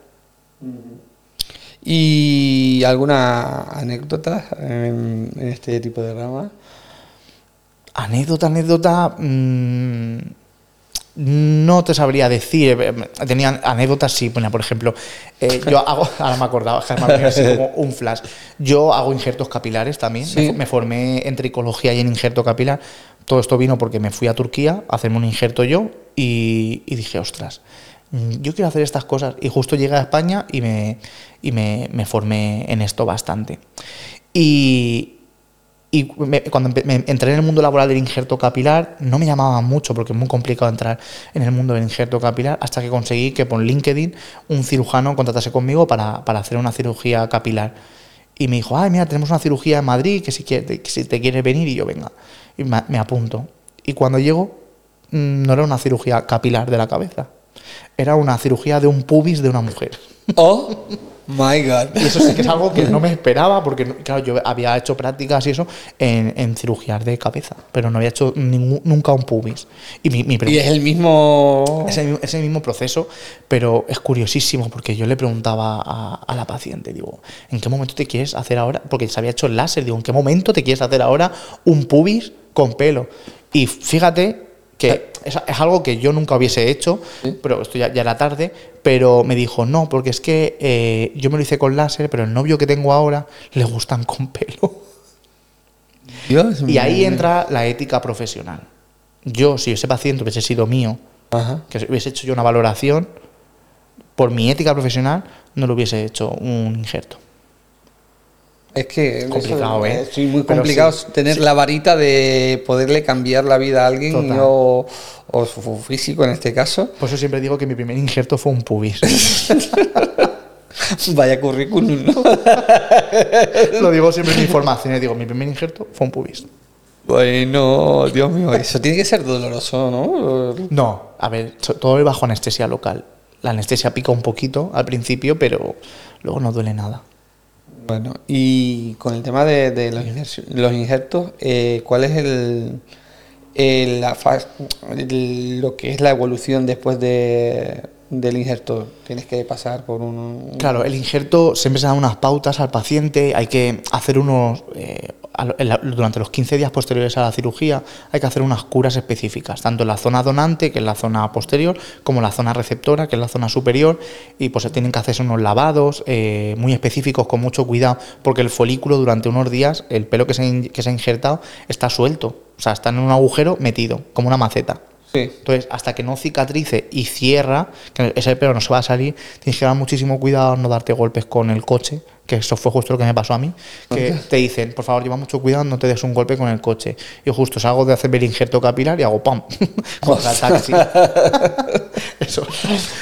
¿Y alguna anécdota en, en este tipo de rama? Anécdota, anécdota. mm, no te sabría decir. eh, Tenía anécdotas, sí. Bueno, por ejemplo, eh, yo hago. Ahora me acordaba, me así como un flash. Yo hago injertos capilares también. Sí. Me, me formé en tricología y en injerto capilar. Todo esto vino porque me fui a Turquía a hacerme un injerto yo y, y dije, ostras, yo quiero hacer estas cosas. Y justo llegué a España y me, y me, me formé en esto bastante. Y, y me- cuando me entré en el mundo laboral del injerto capilar, no me llamaba mucho porque es muy complicado entrar en el mundo del injerto capilar hasta que conseguí que por LinkedIn un cirujano contratase conmigo para, para hacer una cirugía capilar. Y me dijo, ay, mira, tenemos una cirugía en Madrid, que si, quiere- que si te quieres venir, y yo, venga, y me, me apunto. Y cuando llego, mm, no era una cirugía capilar de la cabeza, era una cirugía de un pubis de una mujer. Oh my god. Y eso sí que es algo que no me esperaba, porque claro, yo había hecho prácticas y eso en, en cirugías de cabeza, pero no había hecho ningún- nunca un pubis. Y mi, mi Y pregunta- es el mismo. mi- ese mismo proceso, pero es curiosísimo porque yo le preguntaba a, a la paciente, digo, ¿en qué momento te quieres hacer ahora? Porque se había hecho el láser, digo, ¿en qué momento te quieres hacer ahora un pubis con pelo? Y fíjate que es, es algo que yo nunca hubiese hecho, pero esto ya, ya era tarde, pero me dijo, no, porque es que eh, yo me lo hice con láser, pero el novio que tengo ahora le gustan con pelo. Dios Y ahí entra la ética profesional. Yo, si ese paciente hubiese sido mío, Ajá. que hubiese hecho yo una valoración, por mi ética profesional, no le hubiese hecho un injerto. Es que eso Complicado, ¿eh? es muy complicado sí, tener la varita de poderle cambiar la vida a alguien o, o su físico en este caso. Por eso siempre digo que mi primer injerto fue un pubis. Vaya currículum, ¿no? Lo digo siempre en mis formaciones, digo, mi primer injerto fue un pubis. Bueno, Dios mío, eso tiene que ser doloroso, ¿no? No, a ver, todo es bajo anestesia local. La anestesia pica un poquito al principio, pero luego no duele nada. Bueno, y con el tema de, de los, los injertos, eh, ¿cuál es el, la lo que es la evolución después de, del injerto? Tienes que pasar por un... Claro, el injerto siempre se da unas pautas al paciente, hay que hacer unos, eh, durante los 15 días posteriores a la cirugía, hay que hacer unas curas específicas, tanto en la zona donante, que es la zona posterior, como en la zona receptora, que es la zona superior, y pues tienen que hacerse unos lavados eh, muy específicos, con mucho cuidado, porque el folículo durante unos días, el pelo que se, que se ha injertado, está suelto, o sea, está en un agujero metido, como una maceta. Sí. Entonces, hasta que no cicatrice y cierra, que ese pelo no se va a salir, tienes que dar muchísimo cuidado no darte golpes con el coche, que eso fue justo lo que me pasó a mí, que te dicen, por favor, lleva mucho cuidado, no te des un golpe con el coche. Y justo salgo de hacerme el injerto capilar y hago ¡pam! contra el taxi. eso.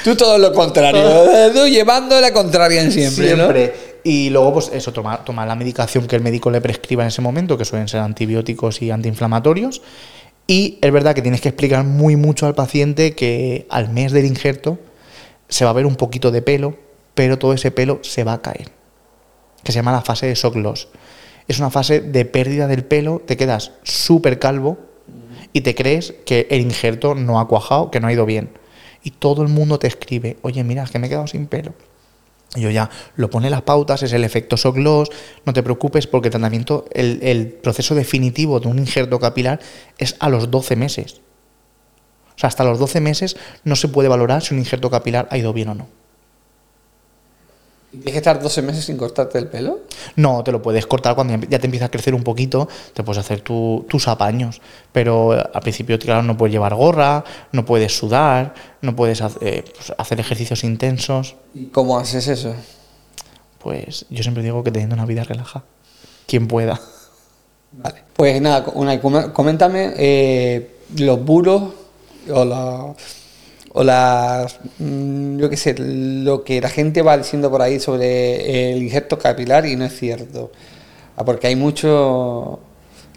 Tú todo lo contrario, tú llevando la contraria en siempre, ¿no? Siempre. Y luego, pues eso, tomar, tomar la medicación que el médico le prescriba en ese momento, que suelen ser antibióticos y antiinflamatorios. Y es verdad que tienes que explicar muy mucho al paciente que al mes del injerto se va a ver un poquito de pelo, pero todo ese pelo se va a caer. Que se llama la fase de shock loss. Es una fase de pérdida del pelo, te quedas súper calvo y te crees que el injerto no ha cuajado, que no ha ido bien. Y todo el mundo te escribe, oye, mira, es que me he quedado sin pelo. Y yo ya lo pone las pautas, es el efecto shock loss, no te preocupes porque el tratamiento, el, el proceso definitivo de un injerto capilar es a los 12 meses. O sea, hasta los 12 meses no se puede valorar si un injerto capilar ha ido bien o no. ¿Y ¿Tienes que estar 12 meses sin cortarte el pelo? No, te lo puedes cortar cuando ya te empieza a crecer un poquito, te puedes hacer tu- tus apaños, pero al principio, claro, no puedes llevar gorra, no puedes sudar, no puedes eh, pues, hacer ejercicios intensos. ¿Y cómo haces eso? Pues yo siempre digo que teniendo una vida relajada, quien pueda. Vale. Pues nada, una, com- coméntame eh, los bulos o, la- o las. mm, Yo qué sé, lo que la gente va diciendo por ahí sobre el injerto capilar y no es cierto. Ah, Porque hay mucho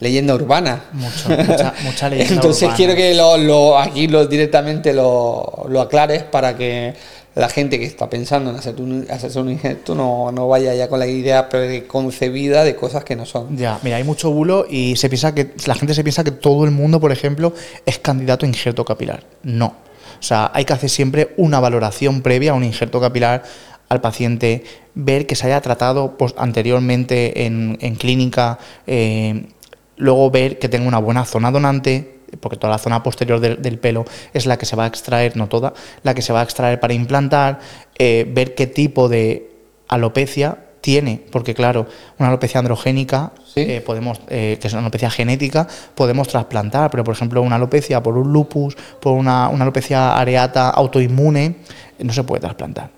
leyenda urbana. Mucho, mucha, mucha leyenda Entonces urbana. quiero que lo, lo- aquí lo, directamente lo, lo aclares para que la gente que está pensando en hacer un, hacerse un injerto no, no vaya ya con la idea preconcebida de cosas que no son. Ya, mira, hay mucho bulo y se piensa que la gente se piensa que todo el mundo, por ejemplo, es candidato a injerto capilar. No. O sea, hay que hacer siempre una valoración previa a un injerto capilar al paciente, ver que se haya tratado pues, anteriormente en, clínica, eh, luego ver que tenga una buena zona donante, porque toda la zona posterior del, del pelo es la que se va a extraer, no toda, la que se va a extraer para implantar, eh, ver qué tipo de alopecia tiene, porque claro, una alopecia androgénica, Sí. eh, podemos, eh, que es una alopecia genética, podemos trasplantar, pero por ejemplo una alopecia por un lupus, por una, una alopecia areata autoinmune, no se puede trasplantar.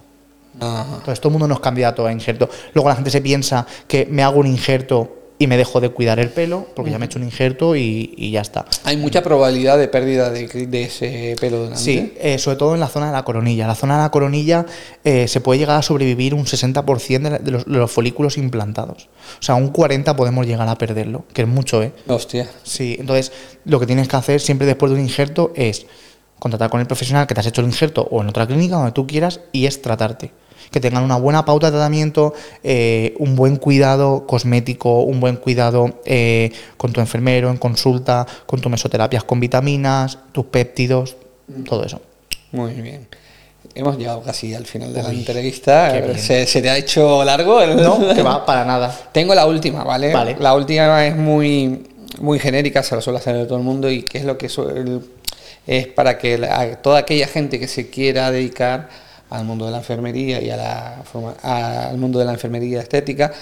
Ajá. Entonces todo el mundo no es candidato a injerto. Luego la gente se piensa que me hago un injerto y me dejo de cuidar el pelo, porque ya me he hecho un injerto y, y ya está. Hay mucha probabilidad de pérdida de, de ese pelo delante. Sí, eh, sobre todo en la zona de la coronilla. La zona de la coronilla eh, se puede llegar a sobrevivir un 60% de, la- de los, de los folículos implantados. O sea, un 40% podemos llegar a perderlo, que es mucho, ¿eh? Hostia. Sí, entonces lo que tienes que hacer siempre después de un injerto es contratar con el profesional que te has hecho el injerto o en otra clínica donde tú quieras y es tratarte. Que tengan una buena pauta de tratamiento, eh, un buen cuidado cosmético, un buen cuidado eh, con tu enfermero en consulta, con tus mesoterapias con vitaminas, tus péptidos, todo eso. Muy bien. Hemos llegado casi al final de la entrevista. qué. ¿Se, se te ha hecho largo? el- No, que va, para nada. Tengo la última, ¿vale? Vale. La última es muy, muy genérica, se la suele hacer todo el mundo y que es lo que es para que la- toda aquella gente que se quiera dedicar al mundo de la enfermería y a la forma- a- al mundo de la enfermería estética,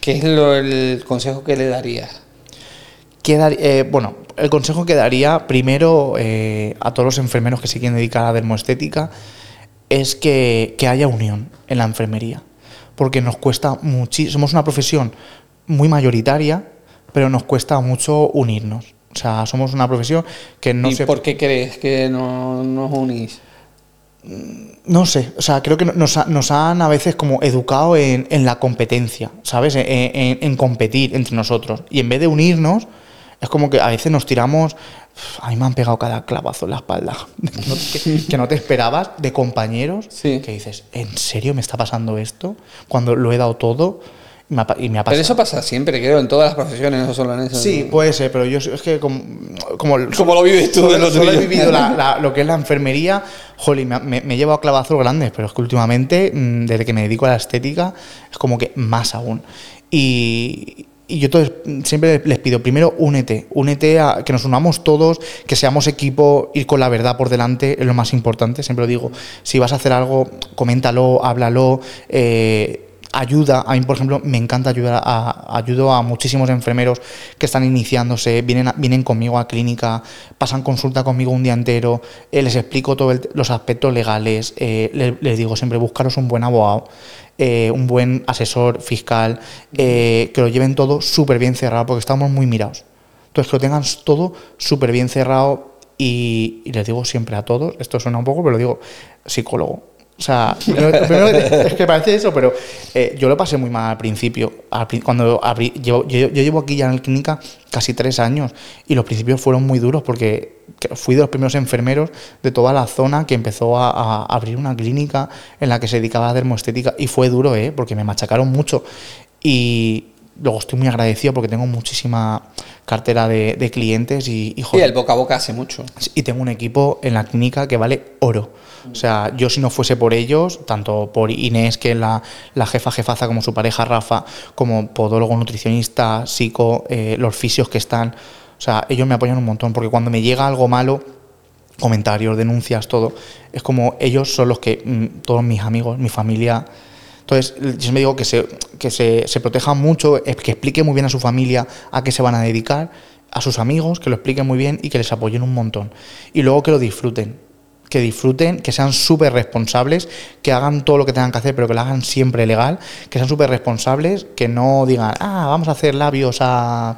¿qué es lo, el consejo que le darías? ¿Qué dar- eh, bueno, el consejo que daría primero eh, a todos los enfermeros que se quieren dedicar a la dermoestética es que, que haya unión en la enfermería. Porque nos cuesta muchísimo. Somos una profesión muy mayoritaria, pero nos cuesta mucho unirnos. O sea, somos una profesión que no ¿Y se. por qué crees que no nos unís? No sé, o sea, creo que nos, ha- nos han a veces como educado en, en la competencia, ¿sabes? En, en- en competir entre nosotros. Y en vez de unirnos, es como que a veces nos tiramos. "Uf, A mí me han pegado cada clavazo en la espalda. que, no, que- que no te esperabas de compañeros. Sí. Que dices, ¿en serio me está pasando esto? Cuando lo he dado todo. Me ha pa- y me ha Pero eso pasa siempre, creo, en todas las profesiones, no solo en eso. Sí, puede ser, pero yo es que como, como, ¿Cómo lo vives tú solo, en lo solo he vivido la- la- lo que es la enfermería, jolín, me, me, me he llevado clavazos grandes, pero es que últimamente, mm, desde que me dedico a la estética, es como que más aún. Y, y yo mm, siempre les pido, primero, únete, únete a que nos unamos todos, que seamos equipo, ir con la verdad por delante es lo más importante, siempre lo digo. Si vas a hacer algo, coméntalo, háblalo, eh, ayuda. A mí, por ejemplo, me encanta ayudar a, ayudo a muchísimos enfermeros que están iniciándose, vienen, vienen conmigo a clínica, pasan consulta conmigo un día entero, eh, les explico todos los aspectos legales, eh, le- les, digo siempre buscaros un buen abogado. eh, un buen asesor fiscal, que lo lleven todo súper bien cerrado, porque estamos muy mirados. Entonces, que lo tengan todo súper bien cerrado y, y les digo siempre a todos, esto suena un poco, pero lo digo, psicólogo. O sea, lo primero que- es que parece eso, pero eh, yo lo pasé muy mal al principio. Al cuando abrí, llevo- yo, yo llevo aquí ya en la clínica casi tres años y los principios fueron muy duros porque que fui de los primeros enfermeros de toda la zona que empezó a, a abrir una clínica en la que se dedicaba a dermoestética y fue duro, ¿eh? porque me machacaron mucho. Y luego estoy muy agradecido porque tengo muchísima cartera de, de clientes y, y, el boca a boca hace mucho. y tengo un equipo en la clínica que vale oro. O sea, yo si no fuese por ellos, tanto por Inés, que es la, la jefa jefaza, como su pareja Rafa, como podólogo, nutricionista, psico, eh, los fisios que están, o sea, ellos me apoyan un montón, porque cuando me llega algo malo, comentarios, denuncias, todo, es como ellos son los que, mm, todos mis amigos, mi familia, entonces, yo me digo que se, que se, se protejan mucho, que explique muy bien a su familia a qué se van a dedicar, a sus amigos, que lo expliquen muy bien y que les apoyen un montón. Y luego que lo disfruten, que disfruten, que sean súper responsables, que hagan todo lo que tengan que hacer, pero que lo hagan siempre legal, que sean súper responsables, que no digan, ah, vamos a hacer labios a, a,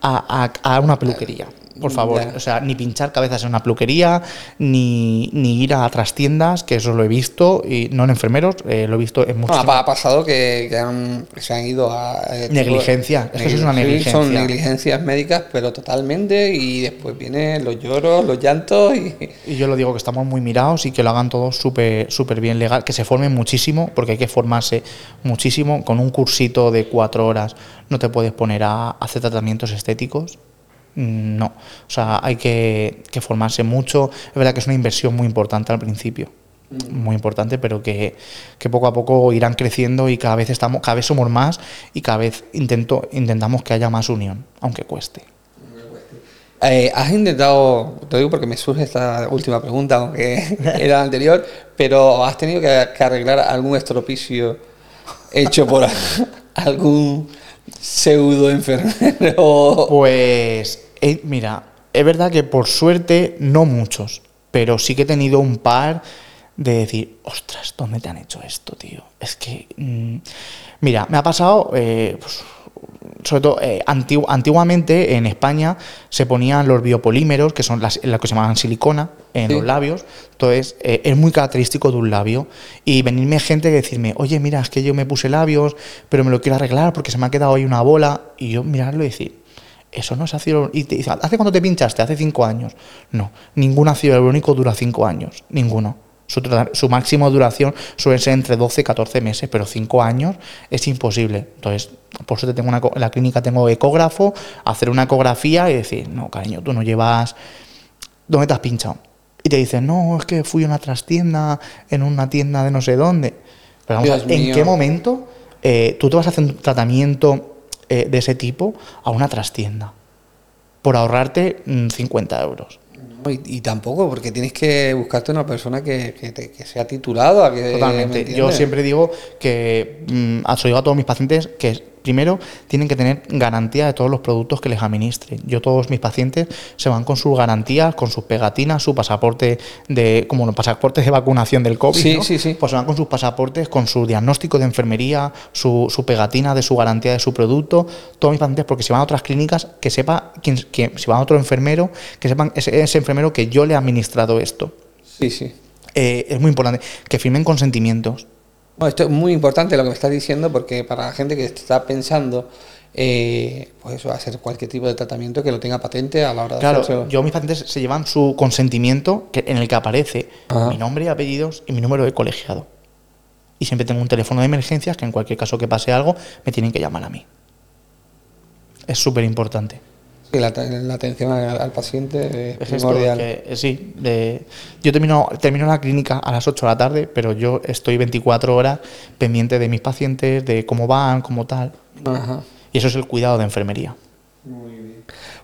a- a una peluquería. Por favor, o sea, ni pinchar cabezas en una peluquería, ni, ni ir a otras tiendas, que eso lo he visto, y no en enfermeros, eh, lo he visto en muchos. Bueno, ha pasado que, que han- que se han ido a... eh, Negligencia, eso es una negligencia. Son negligencias médicas, pero totalmente, y después vienen los lloros, los llantos y... Y yo lo digo que estamos muy mirados y que lo hagan todo súper súper bien legal, que se formen muchísimo, porque hay que formarse muchísimo. Con un cursito de cuatro horas no te puedes poner a hacer tratamientos estéticos. Mm, No, o sea, hay que, que formarse mucho. Es verdad que es una inversión muy importante al principio, muy importante, pero que, que poco a poco irán creciendo y cada vez estamos, cada vez somos más y cada vez intento, intentamos que haya más unión, aunque cueste. Eh, has intentado, te digo porque me surge esta última pregunta, aunque era la anterior, pero has tenido que, que arreglar algún estropicio hecho por algún pseudo enfermero. Pues, eh, mira, es verdad que por suerte no muchos, pero sí que he tenido un par de decir, ostras, ¿dónde te han hecho esto, tío? Es que, mm, mira, me ha pasado, eh, pues, sobre todo, eh, antigu- antiguamente en España se ponían los biopolímeros, que son las, las que se llamaban silicona, en Sí. los labios. Entonces, eh, es muy característico de un labio. Y venirme gente y decirme, oye, mira, es que yo me puse labios, pero me lo quiero arreglar porque se me ha quedado ahí una bola. Y yo mirarlo y decir, eso no es ácido. Y te dice, ¿hace cuánto te pinchaste? Hace cinco años. No, ningún ácido hialurónico dura cinco años. Ninguno. Su, su máxima duración suele ser entre 12 y 14 meses, pero 5 años es imposible. Entonces, por eso te tengo una, en la clínica tengo ecógrafo, hacer una ecografía y decir, no, cariño, tú no llevas ¿dónde te has pinchado? Y te dicen, no, es que fui a una trastienda, en una tienda de no sé dónde. Pero vamos a ¿en mío. qué momento eh, tú te vas a hacer un tratamiento eh, de ese tipo a una trastienda? Por ahorrarte mm, 50 euros. No, Y, y tampoco, porque tienes que buscarte una persona que, que, te- que sea titulada. Que, ¿me Totalmente. Yo siempre digo que, mm, lo digo a todos mis pacientes, que primero tienen que tener garantía de todos los productos que les administren. Yo todos mis pacientes se van con sus garantías, con sus pegatinas, su pasaporte de, como los pasaportes de vacunación del COVID, Sí, ¿no? sí, sí. Pues se van con sus pasaportes, con su diagnóstico de enfermería, su, su pegatina de su garantía de su producto. Todos mis pacientes, porque si van a otras clínicas, que sepa, quién, si van a otro enfermero, que sepan ese, ese enfermero que yo le he administrado esto. Sí, sí. Eh, es muy importante que firmen consentimientos. Bueno, esto es muy importante lo que me estás diciendo porque para la gente que está pensando, eh, pues eso, hacer cualquier tipo de tratamiento que lo tenga patente a la hora de Claro, yo mis pacientes se llevan su consentimiento que, en el que aparece Ajá. mi nombre y apellidos y mi número de colegiado. Y siempre tengo un teléfono de emergencias que en cualquier caso que pase algo me tienen que llamar a mí. Es súper importante. Sí, la, la atención al, al paciente es, Es esto, primordial. que, eh, sí, de- yo termino, termino la clínica a las 8 de la tarde, pero yo estoy 24 horas pendiente de mis pacientes, de cómo van, cómo tal. Ajá. Y eso es el cuidado de enfermería.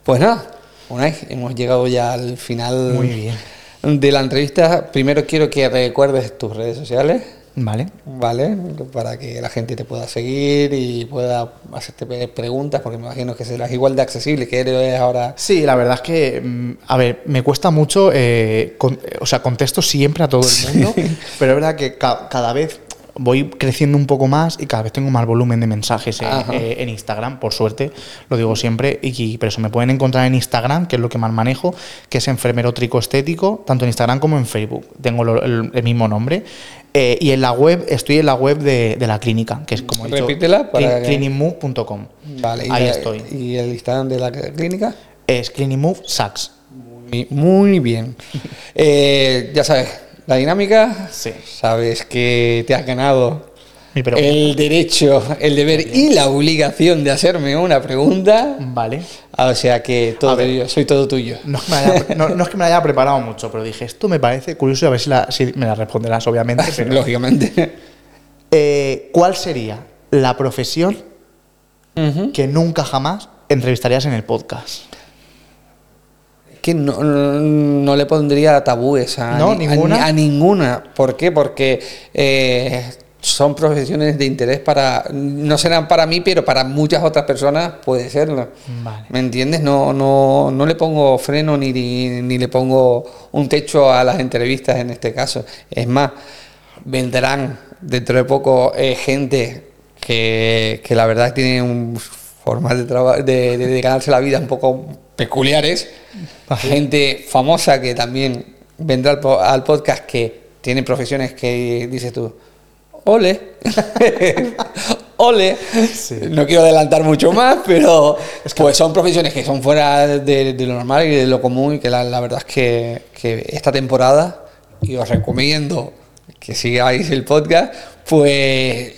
Pues nada, Unai, hemos llegado ya al final Muy bien. de la entrevista. Primero quiero que recuerdes tus redes sociales, ¿Vale? ¿vale? Para que la gente te pueda seguir y pueda hacerte preguntas, porque me imagino que serás igual de accesible que eres ahora. Sí, la verdad es que, mm, a ver, me cuesta mucho, eh, con- eh, o sea, contesto siempre a todo el mundo, pero es verdad que ca- cada vez voy creciendo un poco más y cada vez tengo más volumen de mensajes eh, eh, en Instagram, por suerte, lo digo siempre, y, pero eso me pueden encontrar en Instagram, que es lo que más manejo, que es enfermero tricoestético, tanto en Instagram como en Facebook, tengo lo- el, el mismo nombre. Eh, y en la web, estoy en la web de, de la clínica, que es como he dicho, Repítela para que- clinicmove.com. Vale, Ahí estoy. ¿Y el Instagram de la clínica? Es Sax. Muy, muy bien. Eh, ya sabes, la dinámica. Sí. Sabes que te has ganado Mi pregunta. el derecho, el deber y la obligación de hacerme una pregunta. Vale. O sea que todo ver. tuyo, soy todo tuyo. No, me haya- no- no es que me la haya preparado mucho, pero dije, esto me parece curioso a ver si, la- si me la responderás, obviamente. pero- Lógicamente. Eh, ¿Cuál sería la profesión que nunca jamás entrevistarías en el podcast? que no, no- no le pondría tabúes a, No, ni- ninguna. ni- a ninguna. ¿Por qué? Porque eh, son profesiones de interés para, no serán para mí, pero para muchas otras personas puede serlo. Vale. ¿Me entiendes? No, no, no le pongo freno ni, ni, ni le pongo un techo a las entrevistas en este caso. Es más, vendrán dentro de poco eh, gente que, que la verdad tiene un formas de, de, de- de ganarse la vida un poco peculiares. Gente famosa que también vendrá al, po- al podcast que tiene profesiones que dices tú, ole, ole. No quiero adelantar mucho más, pero pues son profesiones que son fuera de, de lo normal y de lo común y que la, la verdad es que, que esta temporada, y os recomiendo que sigáis el podcast, pues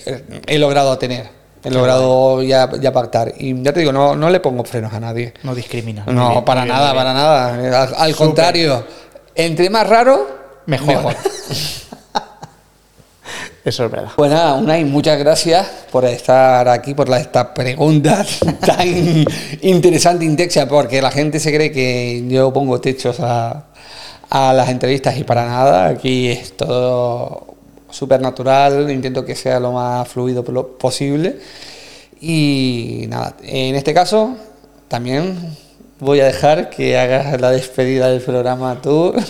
eh, he logrado tener, he logrado ya, ya pactar. Y ya te digo, no, no le pongo frenos a nadie. No discrimina. No, bien, para bien, nada, para nada. Al, al contrario, entre más raro, Mejor. Eso es verdad. Pues nada, Unai, muchas gracias por estar aquí, por la, esta pregunta tan interesante, intensa, porque la gente se cree que yo pongo techos a, a las entrevistas y para nada. Aquí es todo súper natural, intento que sea lo más fluido po- posible. Y nada, en este caso también voy a dejar que hagas la despedida del programa tú.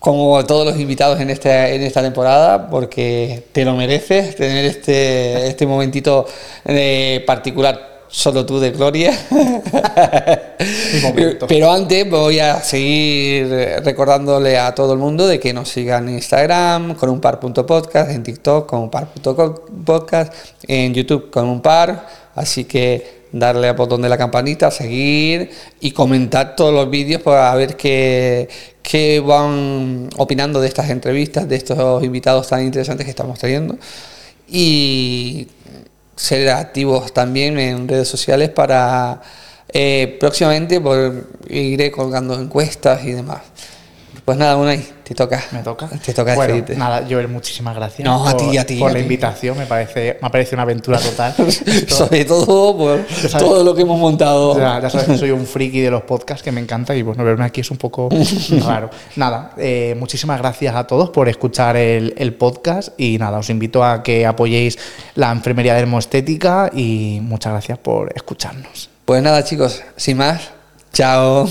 Como todos los invitados en, este, en esta temporada, porque te lo mereces tener este, este momentito eh, particular, solo tú de gloria. Pero antes voy a seguir recordándole a todo el mundo de que nos sigan en Instagram con un par.podcast, en TikTok con un par.podcast, en YouTube con un par. Así que darle al botón de la campanita, seguir y comentar todos los vídeos para ver qué, qué van opinando de estas entrevistas, de estos invitados tan interesantes que estamos trayendo. Y ser activos también en redes sociales para eh, próximamente pues, iré colgando encuestas y demás. Pues nada, Unai, te toca. Me toca. Te toca bueno, nada, Joel, muchísimas gracias. No, a por, ti, a ti, Por a la ti. invitación, me parece, me parece una aventura total. Sobre todo por sabes. todo lo que hemos montado. Ya, ya sabes que soy un friki de los podcasts que me encanta y bueno, verme aquí es un poco raro. Nada, eh, muchísimas gracias a todos por escuchar el, el podcast y nada, os invito a que apoyéis la enfermería dermoestética y muchas gracias por escucharnos. Pues nada, chicos, sin más, chao.